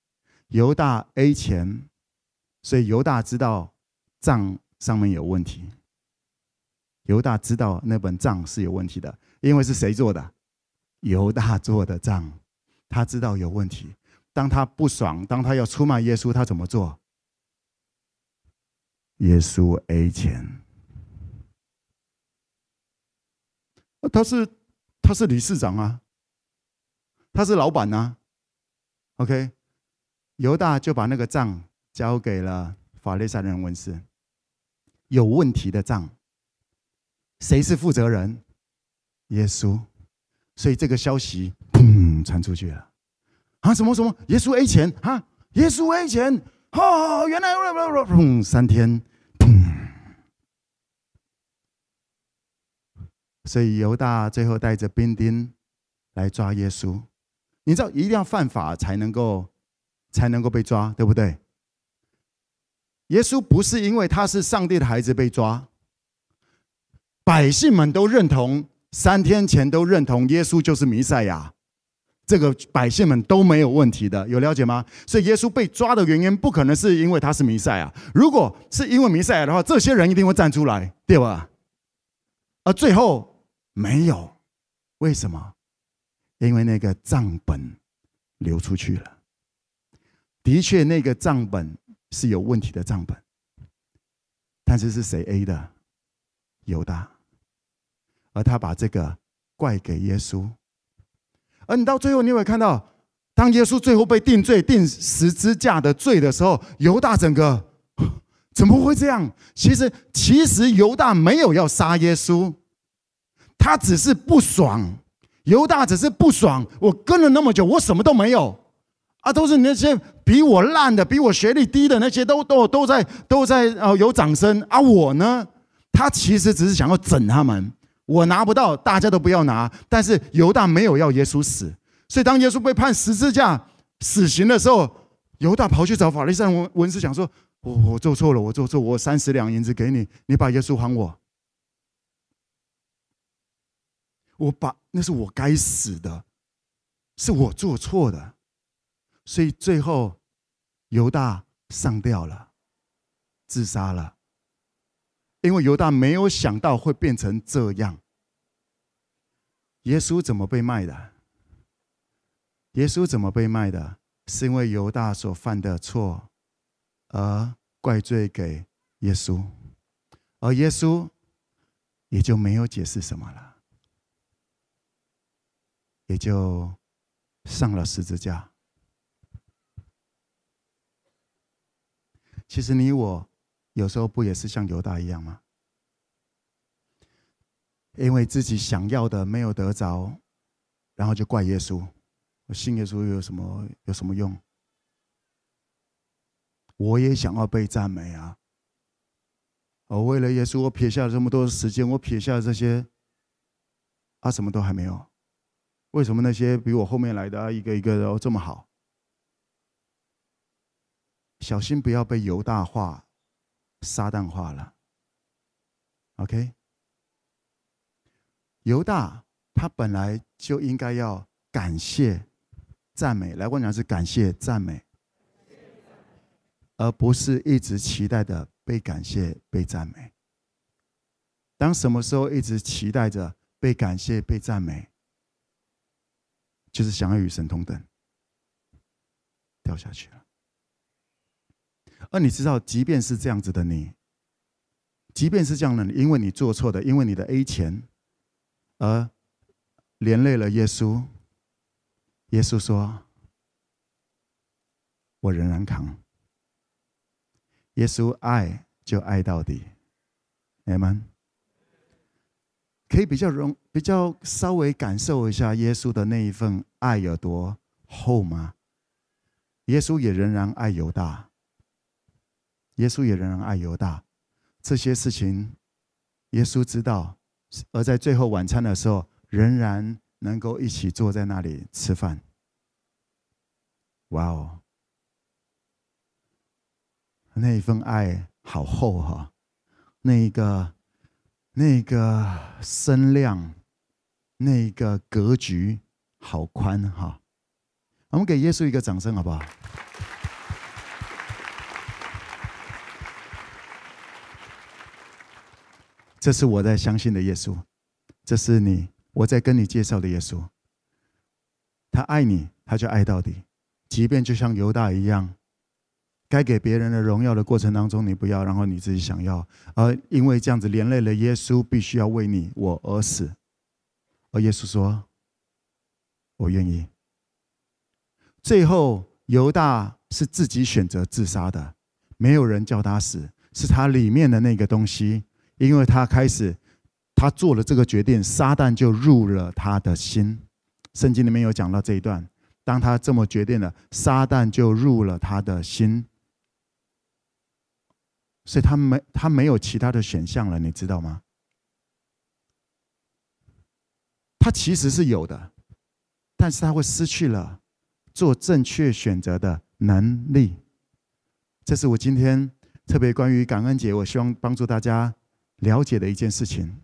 犹大 A 钱，所以犹大知道账上面有问题。犹大知道那本账是有问题的，因为是谁做的？犹大做的账，他知道有问题。当他不爽，当他要出卖耶稣，他怎么做？耶稣 A 钱，他是他是理事长啊，他是老板啊。OK，犹大就把那个账交给了法利赛人文士，有问题的账，谁是负责人？耶稣。所以这个消息砰传出去了，啊什么什么耶稣 A 钱啊耶稣 A 钱哦原来砰三天砰，所以犹大最后带着兵丁来抓耶稣，你知道一定要犯法才能够才能够被抓，对不对？耶稣不是因为他是上帝的孩子被抓，百姓们都认同。三天前都认同耶稣就是弥赛亚，这个百姓们都没有问题的，有了解吗？所以耶稣被抓的原因不可能是因为他是弥赛亚，如果是因为弥赛亚的话，这些人一定会站出来，对吧？而最后没有，为什么？因为那个账本流出去了，的确那个账本是有问题的账本，但是是谁 A 的？犹大。而他把这个怪给耶稣。而你到最后，你有没有看到，当耶稣最后被定罪、定十字架的罪的时候，犹大整个 怎么会这样？其实，其实犹大没有要杀耶稣，他只是不爽。犹大只是不爽，我跟了那么久，我什么都没有，啊，都是那些比我烂的、比我学历低的那些都都都在都在哦有掌声啊，我呢，他其实只是想要整他们。我拿不到，大家都不要拿。但是犹大没有要耶稣死，所以当耶稣被判十字架死刑的时候，犹大跑去找法利赛文文士，讲说：“我我做错了，我做错，我三十两银子给你，你把耶稣还我。我把那是我该死的，是我做错的。所以最后犹大上吊了，自杀了。”因为犹大没有想到会变成这样。耶稣怎么被卖的？耶稣怎么被卖的？是因为犹大所犯的错，而怪罪给耶稣，而耶稣也就没有解释什么了，也就上了十字架。其实你我。有时候不也是像犹大一样吗？因为自己想要的没有得着，然后就怪耶稣。我信耶稣有什么有什么用？我也想要被赞美啊！我为了耶稣，我撇下了这么多时间，我撇下了这些，啊，什么都还没有。为什么那些比我后面来的，一个一个都这么好？小心不要被犹大化。撒旦化了，OK？犹大他本来就应该要感谢、赞美，来我讲是感谢、赞美，而不是一直期待的被感谢、被赞美。当什么时候一直期待着被感谢、被赞美，就是想要与神同等，掉下去了。而你知道，即便是这样子的你，即便是这样的你，因为你做错的，因为你的 A 钱，而连累了耶稣。耶稣说：“我仍然扛。”耶稣爱就爱到底，阿们。可以比较容，比较稍微感受一下耶稣的那一份爱有多厚吗？耶稣也仍然爱犹大。耶稣也仍然爱犹大，这些事情，耶稣知道，而在最后晚餐的时候，仍然能够一起坐在那里吃饭。哇哦，那一份爱好厚哈，那一个，那个声量，那个格局好宽哈。我们给耶稣一个掌声好不好？这是我在相信的耶稣，这是你我在跟你介绍的耶稣。他爱你，他就爱到底，即便就像犹大一样，该给别人的荣耀的过程当中你不要，然后你自己想要，而因为这样子连累了耶稣，必须要为你我而死。而耶稣说：“我愿意。”最后犹大是自己选择自杀的，没有人叫他死，是他里面的那个东西。因为他开始，他做了这个决定，撒旦就入了他的心。圣经里面有讲到这一段，当他这么决定了，撒旦就入了他的心，所以他没他没有其他的选项了，你知道吗？他其实是有的，但是他会失去了做正确选择的能力。这是我今天特别关于感恩节，我希望帮助大家。了解的一件事情，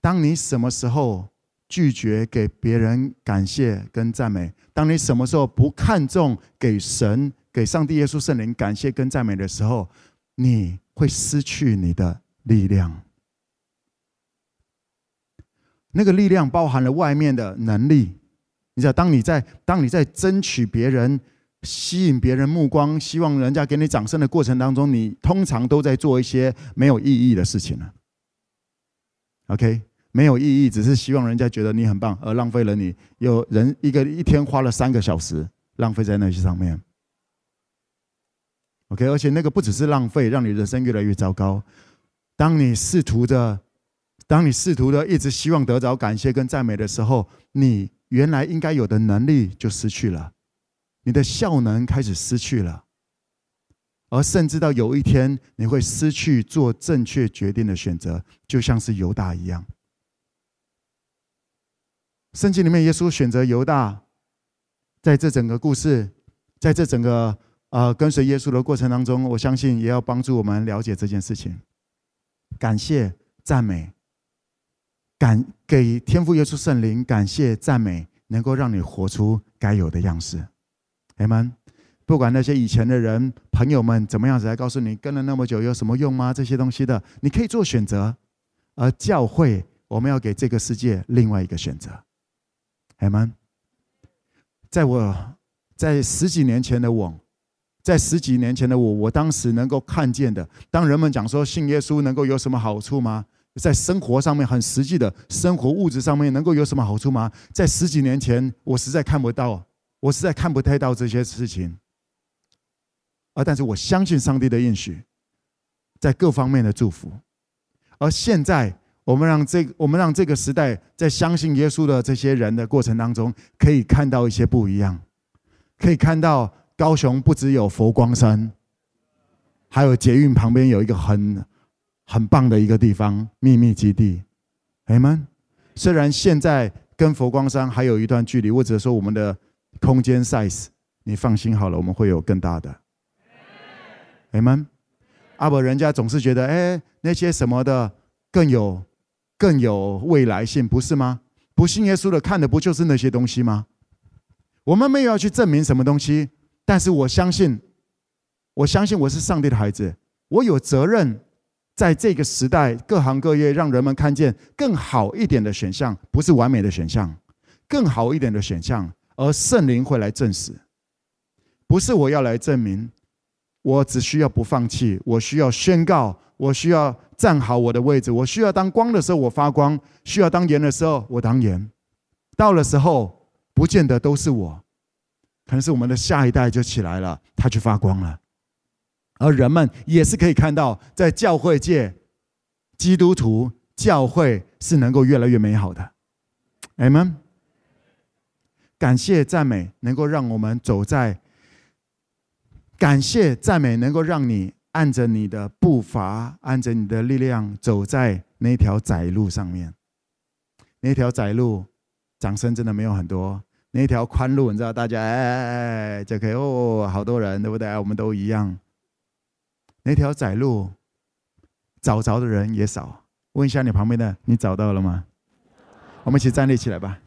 当你什么时候拒绝给别人感谢跟赞美，当你什么时候不看重给神、给上帝、耶稣、圣灵感谢跟赞美的时候，你会失去你的力量。那个力量包含了外面的能力，你知道，当你在当你在争取别人。吸引别人目光，希望人家给你掌声的过程当中，你通常都在做一些没有意义的事情了。OK，没有意义，只是希望人家觉得你很棒，而浪费了你有人一个一天花了三个小时浪费在那些上面。OK，而且那个不只是浪费，让你人生越来越糟糕。当你试图的，当你试图的一直希望得着感谢跟赞美的时候，你原来应该有的能力就失去了，你的效能开始失去了，而甚至到有一天你会失去做正确决定的选择，就像是犹大一样。圣经里面，耶稣选择犹大，在这整个故事，在这整个。呃，跟随耶稣的过程当中，我相信也要帮助我们了解这件事情。感谢、赞美，感给天父耶稣圣灵感谢、赞美，能够让你活出该有的样式。阿们，不管那些以前的人、朋友们怎么样子来告诉你，跟了那么久有什么用吗？这些东西的，你可以做选择。而教会，我们要给这个世界另外一个选择。阿们，在我在十几年前的我。在十几年前的我，我当时能够看见的，当人们讲说信耶稣能够有什么好处吗？在生活上面很实际的生活物质上面能够有什么好处吗？在十几年前，我实在看不到，我实在看不太到这些事情。而但是我相信上帝的应许，在各方面的祝福。而现在，我们让这我们让这个时代在相信耶稣的这些人的过程当中，可以看到一些不一样，可以看到。高雄不只有佛光山，还有捷运旁边有一个很很棒的一个地方秘密基地。阿们，虽然现在跟佛光山还有一段距离，或者说我们的空间 size，你放心好了，我们会有更大的。阿们，阿伯人家总是觉得，哎，那些什么的更有更有未来性，不是吗？不信耶稣的看的不就是那些东西吗？我们没有要去证明什么东西。但是我相信，我相信我是上帝的孩子，我有责任在这个时代各行各业让人们看见更好一点的选项，不是完美的选项，更好一点的选项，而圣灵会来证实，不是我要来证明，我只需要不放弃，我需要宣告，我需要站好我的位置，我需要当光的时候我发光，需要当盐的时候我当盐，到了时候不见得都是我。可能是我们的下一代就起来了，他去发光了，而人们也是可以看到，在教会界，基督徒教会是能够越来越美好的。阿们，感谢赞美能够让我们走在，感谢赞美能够让你按着你的步伐，按着你的力量走在那条窄路上面。那条窄路，掌声真的没有很多。那条宽路，你知道，大家哎哎哎就可以哦，好多人，对不对？我们都一样。那条窄路，找着的人也少。问一下你旁边的，你找到了吗？我们一起站立起来吧。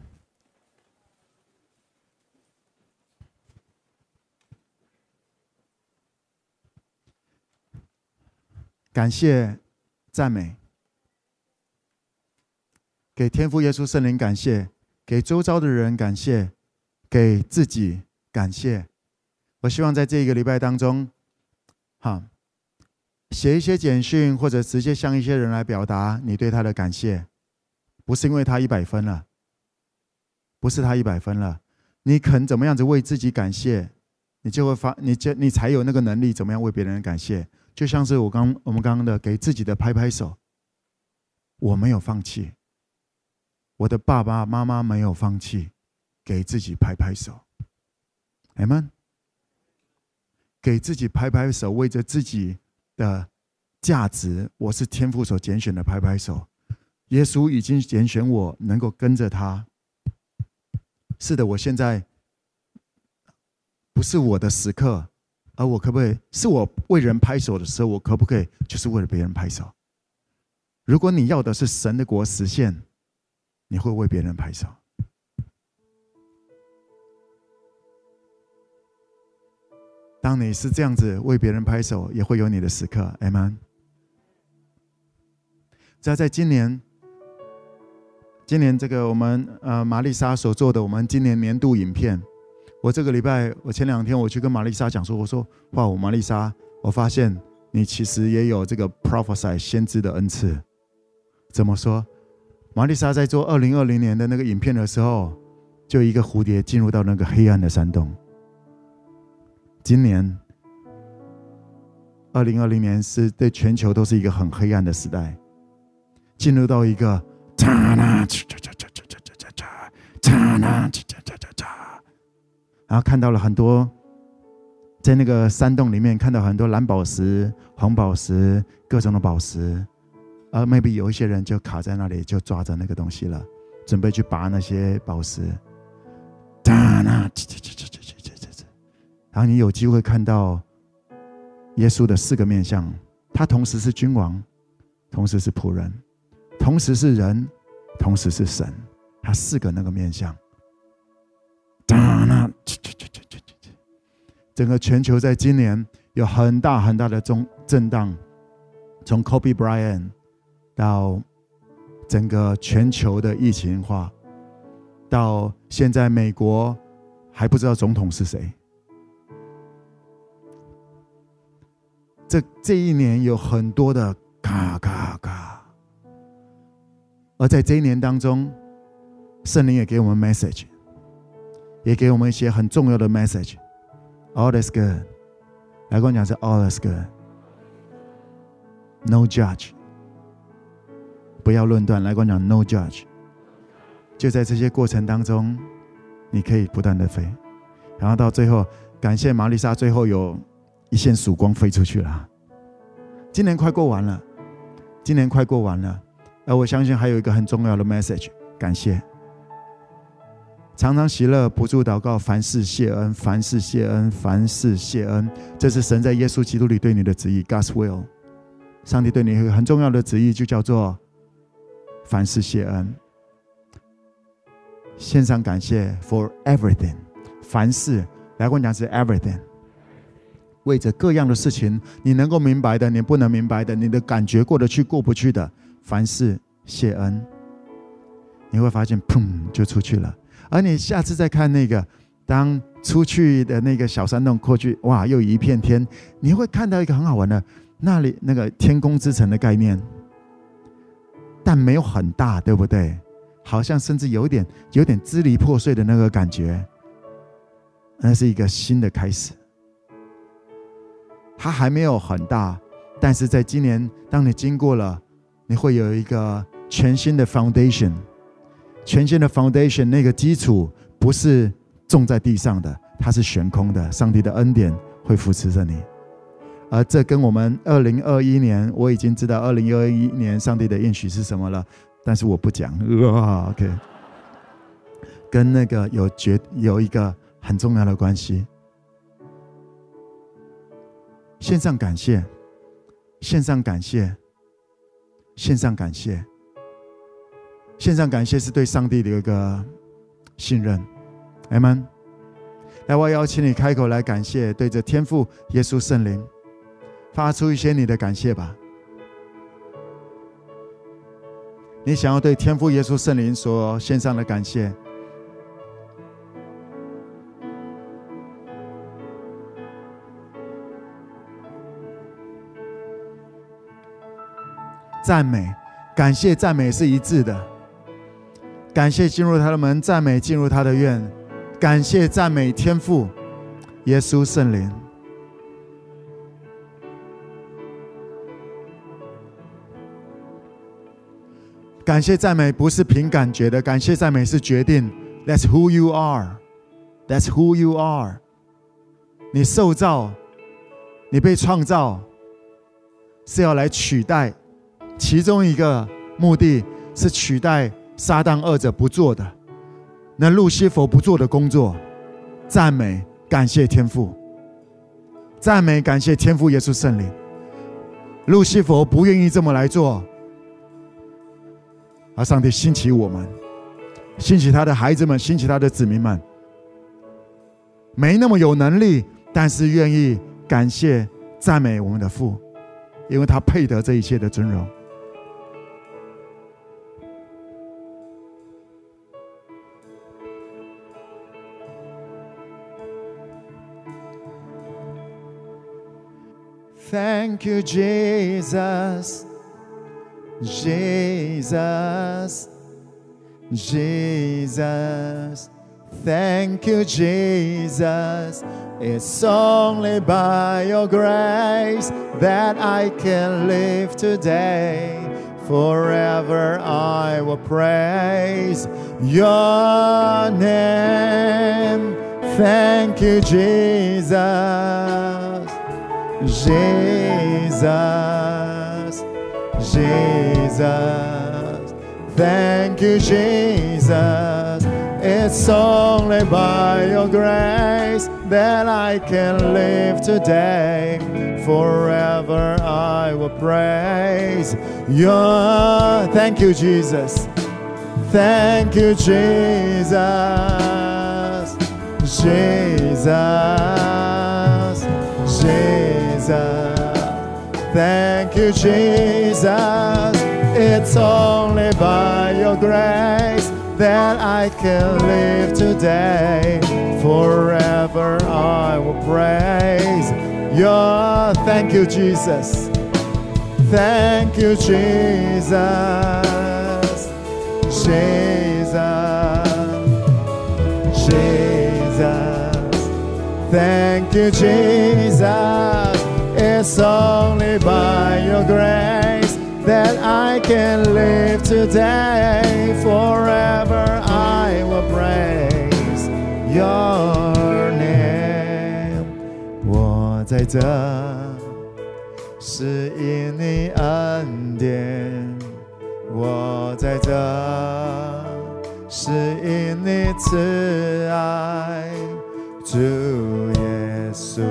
感谢赞美，给天父耶稣圣灵感谢。给周遭的人感谢，给自己感谢。我希望在这一个礼拜当中，哈，写一些简讯，或者直接向一些人来表达你对他的感谢，不是因为他一百分了，不是他一百分了，你肯怎么样子为自己感谢，你就会发，你就你才有那个能力怎么样为别人感谢。就像是我刚我们刚刚的给自己的拍拍手，我没有放弃。我的爸爸妈妈没有放弃，给自己拍拍手，阿们，给自己拍拍手，为着自己的价值，我是天父所拣选的，拍拍手。耶稣已经拣选我，能够跟着他。是的，我现在不是我的时刻，而我可不可以是我为人拍手的时候？我可不可以就是为了别人拍手？如果你要的是神的国实现。你会为别人拍手。当你是这样子为别人拍手，也会有你的时刻。阿们。在在今年，今年这个我们呃玛丽莎所做的我们今年年度影片，我这个礼拜我前两天我去跟玛丽莎讲说，我说哇，我玛丽莎，我发现你其实也有这个 prophesy 先知的恩赐。怎么说？玛丽莎在做二零二零年的那个影片的时候，就一个蝴蝶进入到那个黑暗的山洞。今年二零二零年是对全球都是一个很黑暗的时代，进入到一个，然后看到了很多，在那个山洞里面看到很多蓝宝石、红宝石、各种的宝石。而 maybe 有一些人就卡在那里，就抓着那个东西了，准备去拔那些宝石。然后你有机会看到耶稣的四个面相，他同时是君王，同时是仆人，同时是人，同时是神。他四个那个面相。整个全球在今年有很大很大的中震荡，从 Kobe Bryant。到整个全球的疫情化，到现在美国还不知道总统是谁。这这一年有很多的嘎嘎嘎，而在这一年当中，圣灵也给我们 message，也给我们一些很重要的 message。All is good，来跟我讲是 All is good，No judge。不要论断，来跟我讲 “No judge”。就在这些过程当中，你可以不断的飞，然后到最后，感谢玛丽莎，最后有一线曙光飞出去了。今年快过完了，今年快过完了，而我相信还有一个很重要的 message，感谢。常常喜乐，不住祷告，凡事谢恩，凡事谢恩，凡事谢恩。这是神在耶稣基督里对你的旨意，God's will。上帝对你很重要的旨意，就叫做。凡事谢恩，献上感谢，for everything。凡事来跟我讲是 everything，为着各样的事情，你能够明白的，你不能明白的，你的感觉过得去过不去的，凡事谢恩，你会发现砰就出去了。而你下次再看那个，当出去的那个小山洞过去，哇，又一片天，你会看到一个很好玩的，那里那个天空之城的概念。但没有很大，对不对？好像甚至有点有点支离破碎的那个感觉。那是一个新的开始。它还没有很大，但是在今年，当你经过了，你会有一个全新的 foundation，全新的 foundation。那个基础不是种在地上的，它是悬空的。上帝的恩典会扶持着你。而这跟我们二零二一年，我已经知道二零二一年上帝的应许是什么了，但是我不讲。哇，OK，跟那个有绝有一个很重要的关系。线上感谢，线上感谢，线上感谢，线上感谢是对上帝的一个信任。阿门。来，我邀请你开口来感谢，对着天父、耶稣、圣灵。发出一些你的感谢吧。你想要对天父、耶稣、圣灵所献上的感谢，赞美、感谢、赞美是一致的。感谢进入他的门，赞美进入他的院。感谢、赞美天父、耶稣、圣灵。感谢赞美不是凭感觉的，感谢赞美是决定。That's who you are. That's who you are. 你受造，你被创造，是要来取代。其中一个目的是取代撒旦二者不做的，那路西佛不做的工作。赞美，感谢天父。赞美，感谢天父耶稣圣灵。路西佛不愿意这么来做。而上帝兴起我们，兴起他的孩子们，兴起他的子民们，没那么有能力，但是愿意感谢、赞美我们的父，因为他配得这一切的尊荣。Thank you, Jesus. Jesus, Jesus. Thank you, Jesus. It's only by your grace that I can live today. Forever I will praise your name. Thank you, Jesus. Jesus. Jesus. Thank you, Jesus. It's only by your grace that I can live today. Forever I will praise your. Thank you, Jesus. Thank you, Jesus. Jesus. Jesus. Thank you, Jesus. It's only by your grace that I can live today. Forever I will praise your. Thank you, Jesus. Thank you, Jesus. Jesus. Jesus. Thank you, Jesus. It's only by your grace that I can live today. Forever I will praise your name. 我在这，是因你恩典。我在这，是因你慈爱。主耶稣。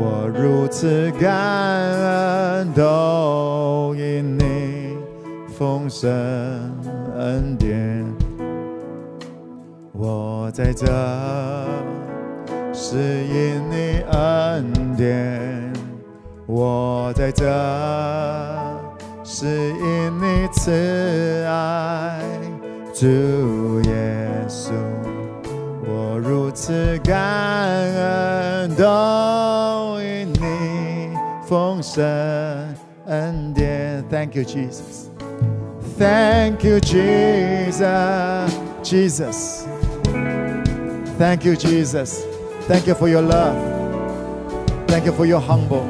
我如此感恩，都因你丰盛恩典。我在这，是因你恩典。我在这，是因你慈爱。主，我如此感恩，都。丰盛恩典，Thank you Jesus, Thank you Jesus, Jesus, Thank you Jesus, Thank you for your love, Thank you for your humble.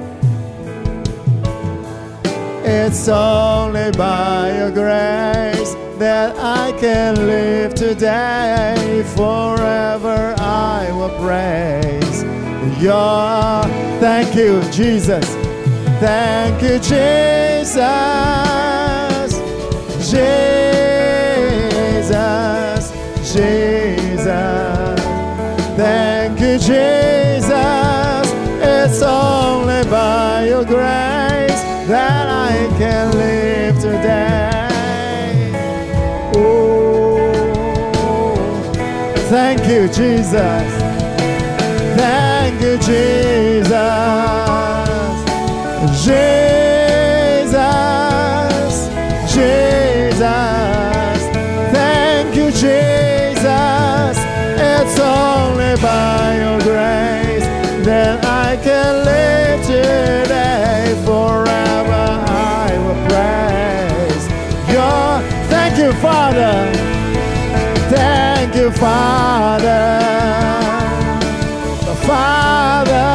It's only by your grace that I can live today. Forever I will praise your. Thank you, Jesus. Thank you, Jesus. Jesus. Jesus. Thank you, Jesus. It's only by your grace thank you, Jesus. Thank you, Jesus. Jesus, you, Father. Father,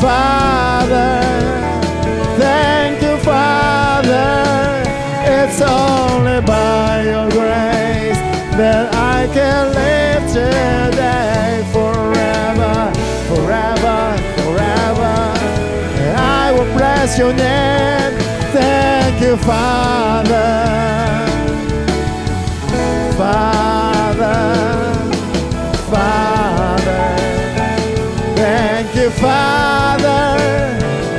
Father, thank you, Father. It's only by your grace that I can live today. Forever, forever, forever. And I will bless your name. Thank you, Father. Father. Father. Thank you, Father.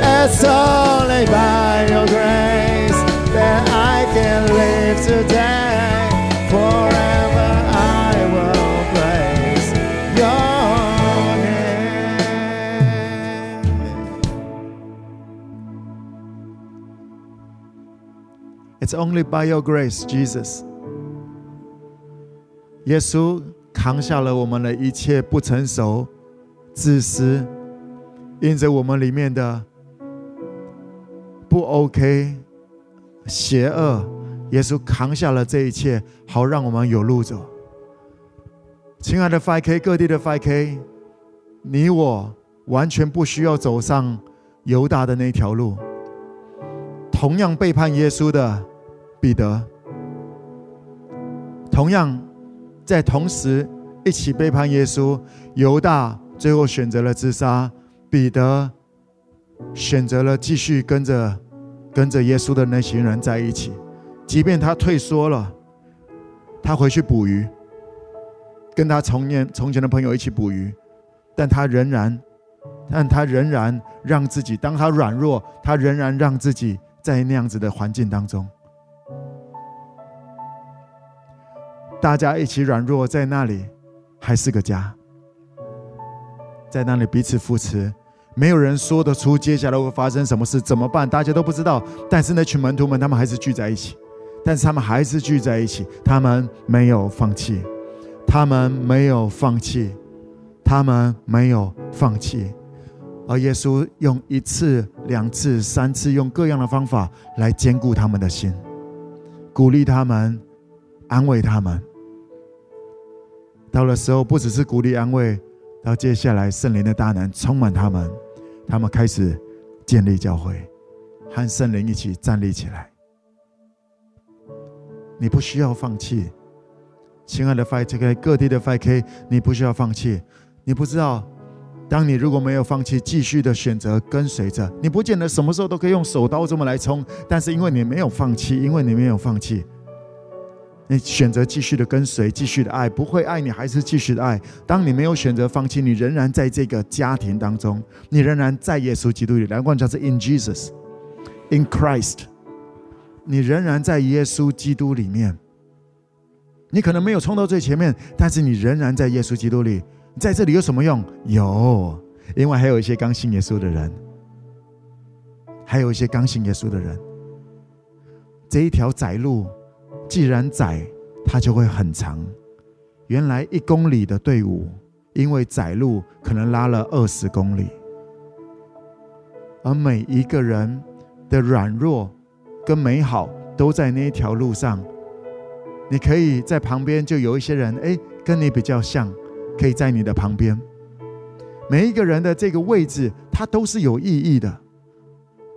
It's only by your grace that I can live today. Forever I will praise your name. It's only by your grace, Jesus. 耶稣。扛下了我们的一切不成熟、自私，因着我们里面的不 OK、邪恶，耶稣扛下了这一切，好让我们有路走。亲爱的 5K，各地的 5K，你我完全不需要走上犹大的那条路。同样背叛耶稣的彼得，同样在同时一起背叛耶稣，犹大最后选择了自杀，彼得选择了继续跟着跟着耶稣的那群人在一起，即便他退缩了，他回去捕鱼。跟他从年从前的朋友一起捕鱼，但他仍然，但他仍然让自己，当他软弱，他仍然让自己在那样子的环境当中，大家一起软弱，在那里还是个家，在那里彼此扶持，没有人说得出接下来会发生什么事，怎么办？大家都不知道。但是那群门徒们，他们还是聚在一起，但是他们还是聚在一起，他们没有放弃。他们没有放弃，他们没有放弃，而耶稣用一次、两次、三次，用各样的方法来坚固他们的心，鼓励他们，安慰他们。到了时候，不只是鼓励安慰，到接下来圣灵的大能充满他们，他们开始建立教会，和圣灵一起站立起来。你不需要放弃。亲爱的 5K，各地的 5K，你不需要放弃。你不知道，当你如果没有放弃，继续的选择跟随着，你不见得什么时候都可以用手刀这么来冲。但是因为你没有放弃，因为你没有放弃，你选择继续的跟随，继续的爱，不会爱你还是继续的爱。当你没有选择放弃，你仍然在这个家庭当中，你仍然在耶稣基督里。难怪叫做 In Jesus，In Christ，你仍然在耶稣基督里面。你可能没有冲到最前面，但是你仍然在耶稣基督里。在这里有什么用？有，因为还有一些刚信耶稣的人，还有一些刚信耶稣的人。这一条窄路，既然窄，它就会很长。原来一公里的队伍，因为窄路可能拉了二十公里，而每一个人的软弱跟美好，都在那一条路上。你可以在旁边，就有一些人，哎，跟你比较像，可以在你的旁边。每一个人的这个位置，它都是有意义的。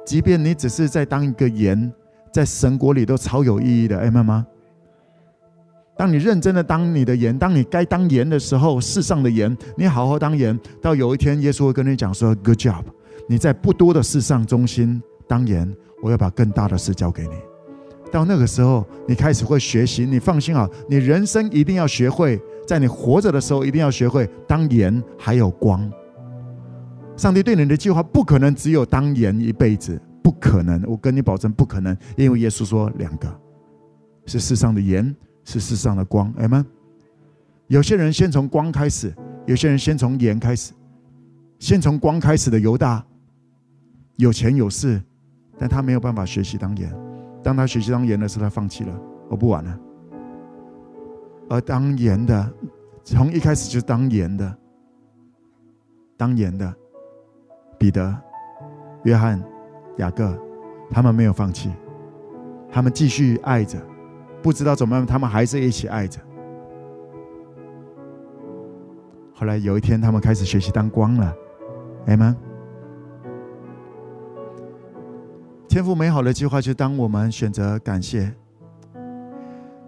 即便你只是在当一个盐，在神国里都超有意义的，哎，妈妈。当你认真的当你的盐，当你该当盐的时候，世上的盐，你好好当盐，到有一天耶稣会跟你讲说：“Good job，你在不多的事上忠心当盐，我要把更大的事交给你。”到那个时候，你开始会学习。你放心好，你人生一定要学会，在你活着的时候，一定要学会当盐还有光。上帝对你的计划不可能只有当盐一辈子，不可能。我跟你保证，不可能。因为耶稣说，两个是世上的盐，是世上的光。哎们。有些人先从光开始，有些人先从盐开始。先从光开始的犹大，有钱有势，但他没有办法学习当盐。当他学习当盐的时候，他放弃了，我不玩了。而当盐的，从一开始就当盐的，当盐的彼得、约翰、雅各，他们没有放弃，他们继续爱着，不知道怎么样，他们还是一起爱着。后来有一天，他们开始学习当光了，阿们。天赋美好的计划，就当我们选择感谢。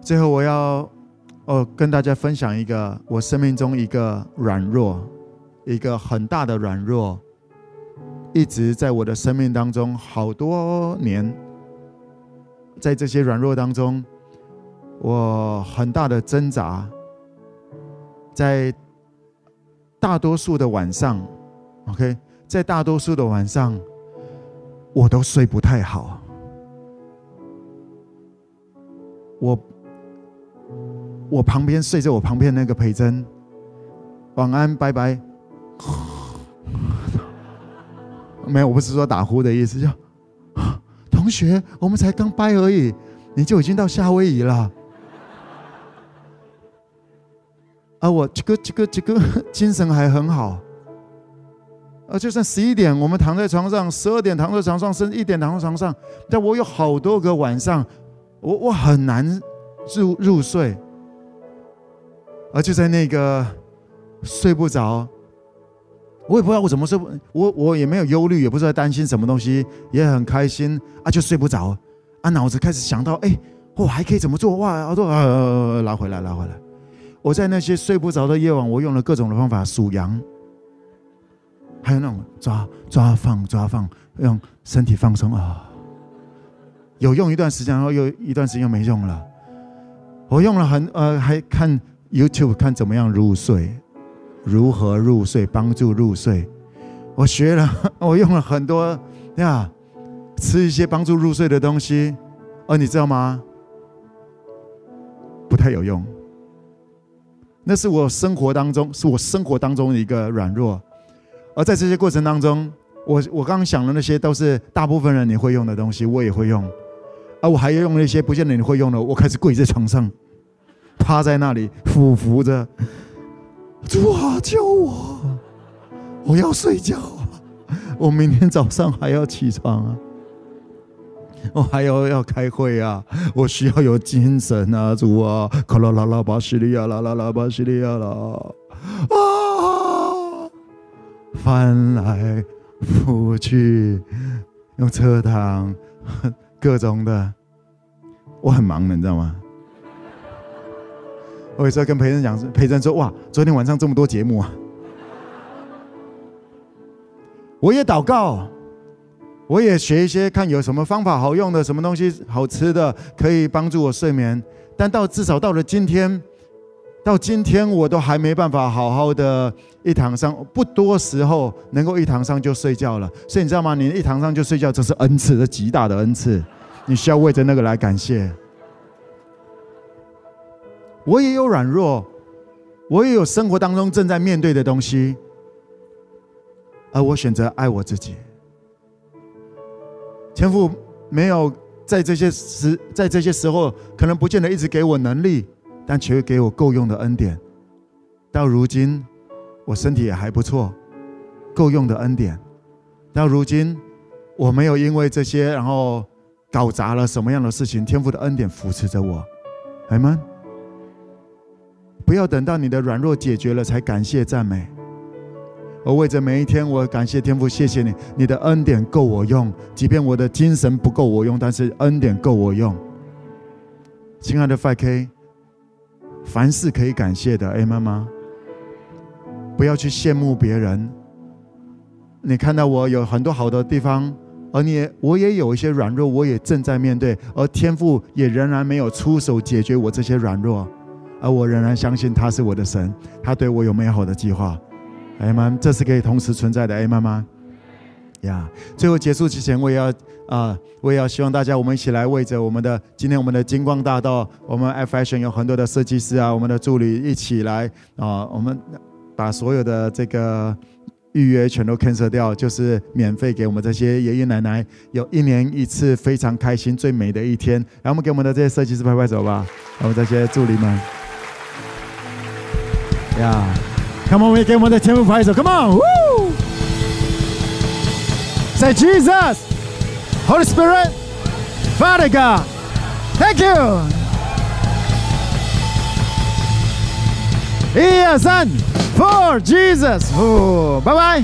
最后，我要哦跟大家分享一个我生命中一个软弱，一个很大的软弱，一直在我的生命当中好多年。在这些软弱当中，我很大的挣扎，在大多数的晚上，OK，在大多数的晚上。我都睡不太好，我我旁边睡着我旁边那个培珍，晚安，拜拜。没有，我不是说打呼的意思，就 同学，我们才刚掰而已，你就已经到夏威夷了。啊，我这个这个这个 精神还很好。啊，就算十一点，我们躺在床上；十二点躺在床上，甚至一点躺在床上。但我有好多个晚上，我我很难入入睡，而就在那个睡不着，我也不知道我怎么睡，我我也没有忧虑，也不是在担心什么东西，也很开心啊，就睡不着啊，脑子开始想到，哎，我还可以怎么做？哇，好多呃，拉回来，拉回来。我在那些睡不着的夜晚，我用了各种的方法数羊，还有那种抓抓放抓放，让身体放松啊。有用一段时间，然后又一段时间又没用了。我用了很呃，还看 YouTube 看怎么样入睡，如何入睡，帮助入睡。我学了，我用了很多呀，吃一些帮助入睡的东西，而你知道吗？不太有用。那是我生活当中，是我生活当中的一个软弱。而在这些过程当中，我我刚刚想的那些都是大部分人你会用的东西，我也会用。而，我还要用那些不见得你会用的，我开始跪在床上，趴在那里，俯伏着，主啊，救我！我要睡觉，我明天早上还要起床啊，我还要要开会啊，我需要有精神啊，主啊，卡拉拉拉巴西利亚啦啦啦巴西利亚啦，啊，翻来覆去，用车躺。各种的，我很忙的，你知道吗？我有时候跟培珍讲，培珍说：“哇，昨天晚上这么多节目啊！”我也祷告，我也学一些，看有什么方法好用的，什么东西好吃的，可以帮助我睡眠。但到至少到了今天，到今天我都还没办法好好的一躺上，不多时候能够一躺上就睡觉了。所以你知道吗？你一躺上就睡觉，这是恩赐，这极大的恩赐。你需要为着那个来感谢。我也有软弱，我也有生活当中正在面对的东西，而我选择爱我自己。天父没有在这些时，在这些时候，可能不见得一直给我能力，但却给我够用的恩典。到如今，我身体也还不错，够用的恩典。到如今，我没有因为这些，然后。搞砸了什么样的事情？天父的恩典扶持着我，阿们。不要等到你的软弱解决了才感谢赞美。我为着每一天，我感谢天父，谢谢你，你的恩典够我用，即便我的精神不够我用，但是恩典够我用。亲爱的 5K，凡事可以感谢的，哎，妈妈？不要去羡慕别人。你看到我有很多好的地方。而你，我也有一些软弱，我也正在面对，而天父也仍然没有出手解决我这些软弱，而我仍然相信他是我的神，他对我有美好的计划。阿们，这是可以同时存在的。阿们吗？呀，最后结束之前，我也要啊，我也要希望大家，我们一起来为着我们的今天我们的金光大道，我们 F-Fashion 有很多的设计师啊，我们的助理一起来啊，我们把所有的这个。预约全都 cancel 掉，就是免费给我们这些爷爷奶奶有一年一次非常开心最美的一天。然后我们给我们的这些设计师拍拍手吧，我们这些助理们，呀，Come on，我们也给我们的天父拍手，Come on，Say Jesus，Holy Spirit，Father God，Thank you，一二三。For Jesus，哦，拜拜。